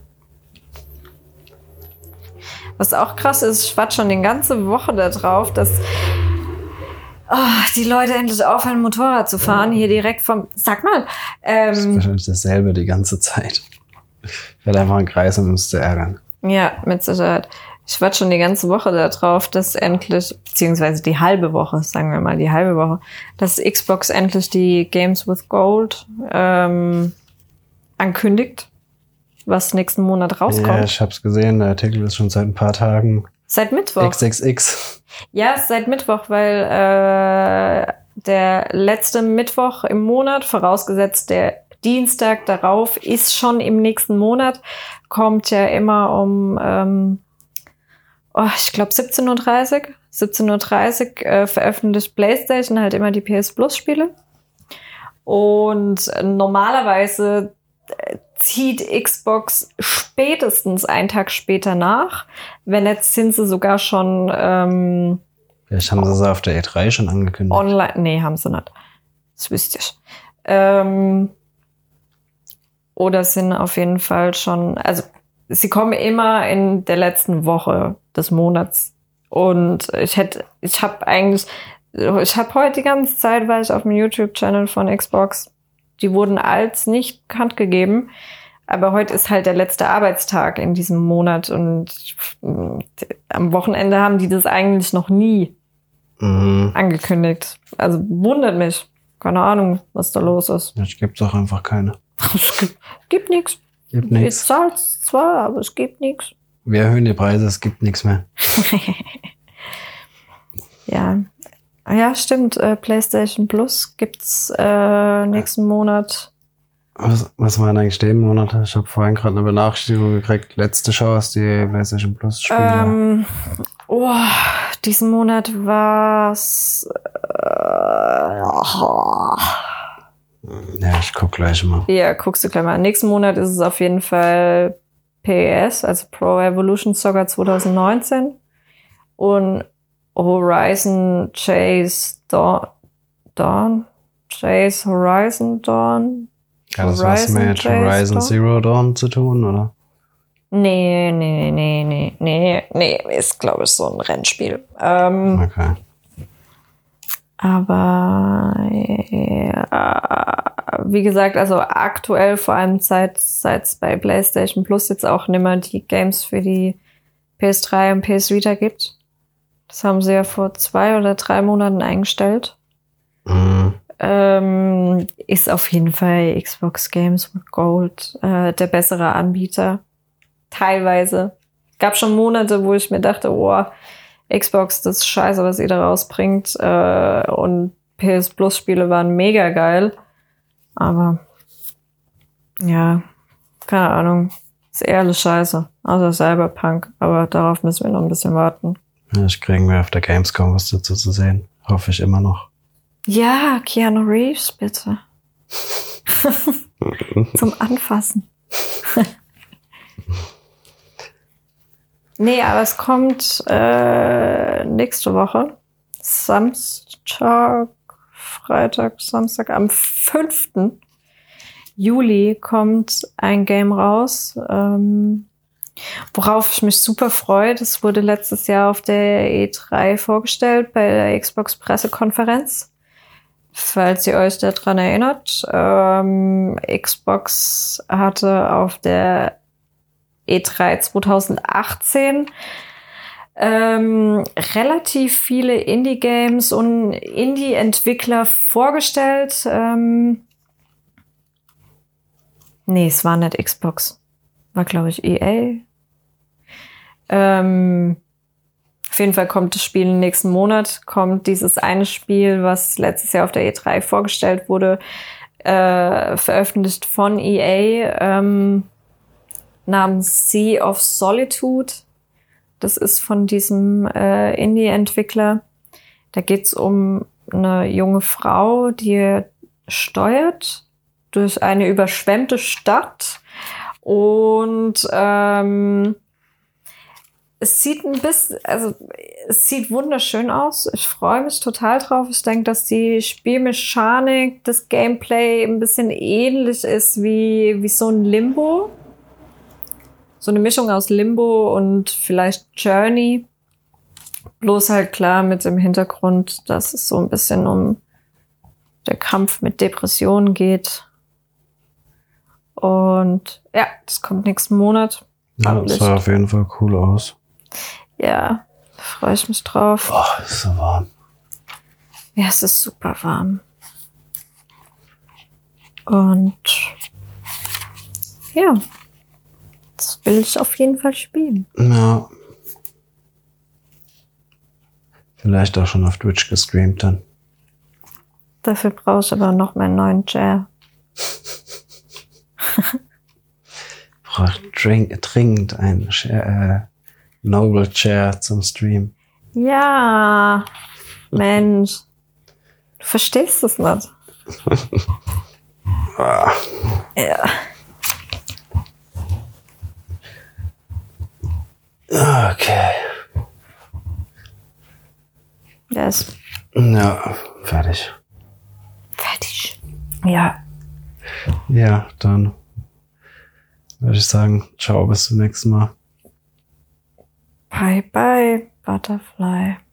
Was auch krass ist, ich warte schon die ganze Woche darauf, dass oh, die Leute endlich aufhören, Motorrad zu fahren. Hier direkt vom. Sag mal. Das ist Ähm, wahrscheinlich dasselbe die ganze Zeit. Ich werde einfach einen Kreis, um uns zu ärgern. ja, mit Sicherheit. Ich warte schon die ganze Woche darauf, dass endlich, beziehungsweise die halbe Woche, sagen wir mal die halbe Woche, dass Xbox endlich die Games with Gold ähm, ankündigt, was nächsten Monat rauskommt. Ja, ich hab's gesehen, der Artikel ist schon seit ein paar Tagen Seit Mittwoch. XXX. Ja, seit Mittwoch, weil äh, der letzte Mittwoch im Monat, vorausgesetzt der Dienstag darauf, ist schon im nächsten Monat, kommt ja immer um, ähm, oh, ich glaube 17.30 Uhr. 17.30 Uhr äh, veröffentlicht PlayStation halt immer die PS Plus Spiele. Und normalerweise zieht Xbox spätestens einen Tag später nach. Wenn jetzt sind sie sogar schon ähm, Vielleicht haben sie es auf der E3 schon angekündigt. online. Nee, haben sie nicht. Das wüsste ich. Ähm, oder sind auf jeden Fall schon, also sie kommen immer in der letzten Woche des Monats. Und ich hätte, ich habe eigentlich, ich habe heute die ganze Zeit, war ich auf dem YouTube-Channel von Xbox, die wurden als nicht bekannt gegeben. Aber heute ist halt der letzte Arbeitstag in diesem Monat und mm, am Wochenende haben die das eigentlich noch nie Mhm. angekündigt. Also wundert mich. Keine Ahnung, was da los ist. Jetzt gibt's auch einfach keine. Es gibt, gibt nichts. Gibt Ihr nichts. zahlt zwar, aber es gibt nichts. wir erhöhen die Preise, es gibt nichts mehr. Ja. Ja, stimmt. Äh, PlayStation Plus gibt's äh, nächsten Monat. Was, was waren eigentlich den Monate? Ich habe vorhin gerade eine Benachrichtigung gekriegt. Letzte Chance, die PlayStation Plus Spiele. Ähm, oh, diesen Monat war's. Äh, ja, ich guck gleich mal. ja, guckst du gleich mal. Nächsten Monat ist es auf jeden Fall PES, also Pro Evolution Soccer 2019. Und Horizon Chase Dawn. Dawn? Chase Horizon Dawn? Hat das was Horizon mit Chase Horizon Dawn? Zero Dawn zu tun, oder? Nee, nee, nee, nee, nee, nee, ist, glaube ich, so ein Rennspiel. Ähm, Okay. aber ja, wie gesagt, also aktuell, vor allem seit es bei PlayStation Plus jetzt auch nimmer die Games für die PS3 und PS Vita gibt. Das haben sie ja vor zwei oder drei Monaten eingestellt. Mhm. Ähm, ist auf jeden Fall Xbox Games with Gold äh, der bessere Anbieter. Teilweise. Gab schon Monate, wo ich mir dachte, oh, Xbox, das ist scheiße, was ihr da rausbringt. Äh, und PS Plus Spiele waren mega geil. Aber ja, keine Ahnung. Ist ehrlich scheiße. Außer Cyberpunk. Aber darauf müssen wir noch ein bisschen warten. Vielleicht kriegen wir auf der Gamescom was dazu zu sehen. Hoffe ich immer noch. Ja, Keanu Reeves, bitte. Zum Anfassen. nee, aber es kommt äh, nächste Woche. Samstag, Freitag, Samstag, am 5. Juli kommt ein Game raus, ähm, worauf ich mich super freue. Das wurde letztes Jahr auf der E3 vorgestellt bei der Xbox Pressekonferenz. Falls ihr euch daran erinnert, ähm, Xbox hatte auf der E3 2018 ähm, relativ viele Indie-Games und Indie-Entwickler vorgestellt. Ähm, nee, es war nicht Xbox. War, glaube ich, EA. Ähm, auf jeden Fall kommt das Spiel nächsten Monat, kommt dieses eine Spiel, was letztes Jahr auf der E3 vorgestellt wurde, äh, veröffentlicht von EA ähm, namens Sea of Solitude. Das ist von diesem äh, Indie-Entwickler. Da geht's um eine junge Frau, die steuert durch eine überschwemmte Stadt und ähm, es sieht ein bisschen, also es sieht wunderschön aus. Ich freue mich total drauf. Ich denke, dass die Spielmechanik, das Gameplay ein bisschen ähnlich ist wie, wie so ein Limbo. So eine Mischung aus Limbo und vielleicht Journey. Bloß halt klar mit dem Hintergrund, dass es so ein bisschen um der Kampf mit Depressionen geht. Und ja, das kommt nächsten Monat. Ja, das sah auf jeden Fall cool aus. Ja, da freue ich mich drauf. Boah, ist so warm. Ja, es ist super warm. Und ja, das will ich auf jeden Fall spielen. Ja. Vielleicht auch schon auf Twitch gestreamt dann. Dafür brauche ich aber noch meinen neuen Chair. Braucht dringend ein äh, Noble Chair zum Stream. Ja, Mensch. Du verstehst es nicht. Ah, Ja. Okay. Ist Ja, fertig. fertig. Ja. Ja, dann würde ich sagen, ciao, bis zum nächsten Mal. Bye bye, Butterfly.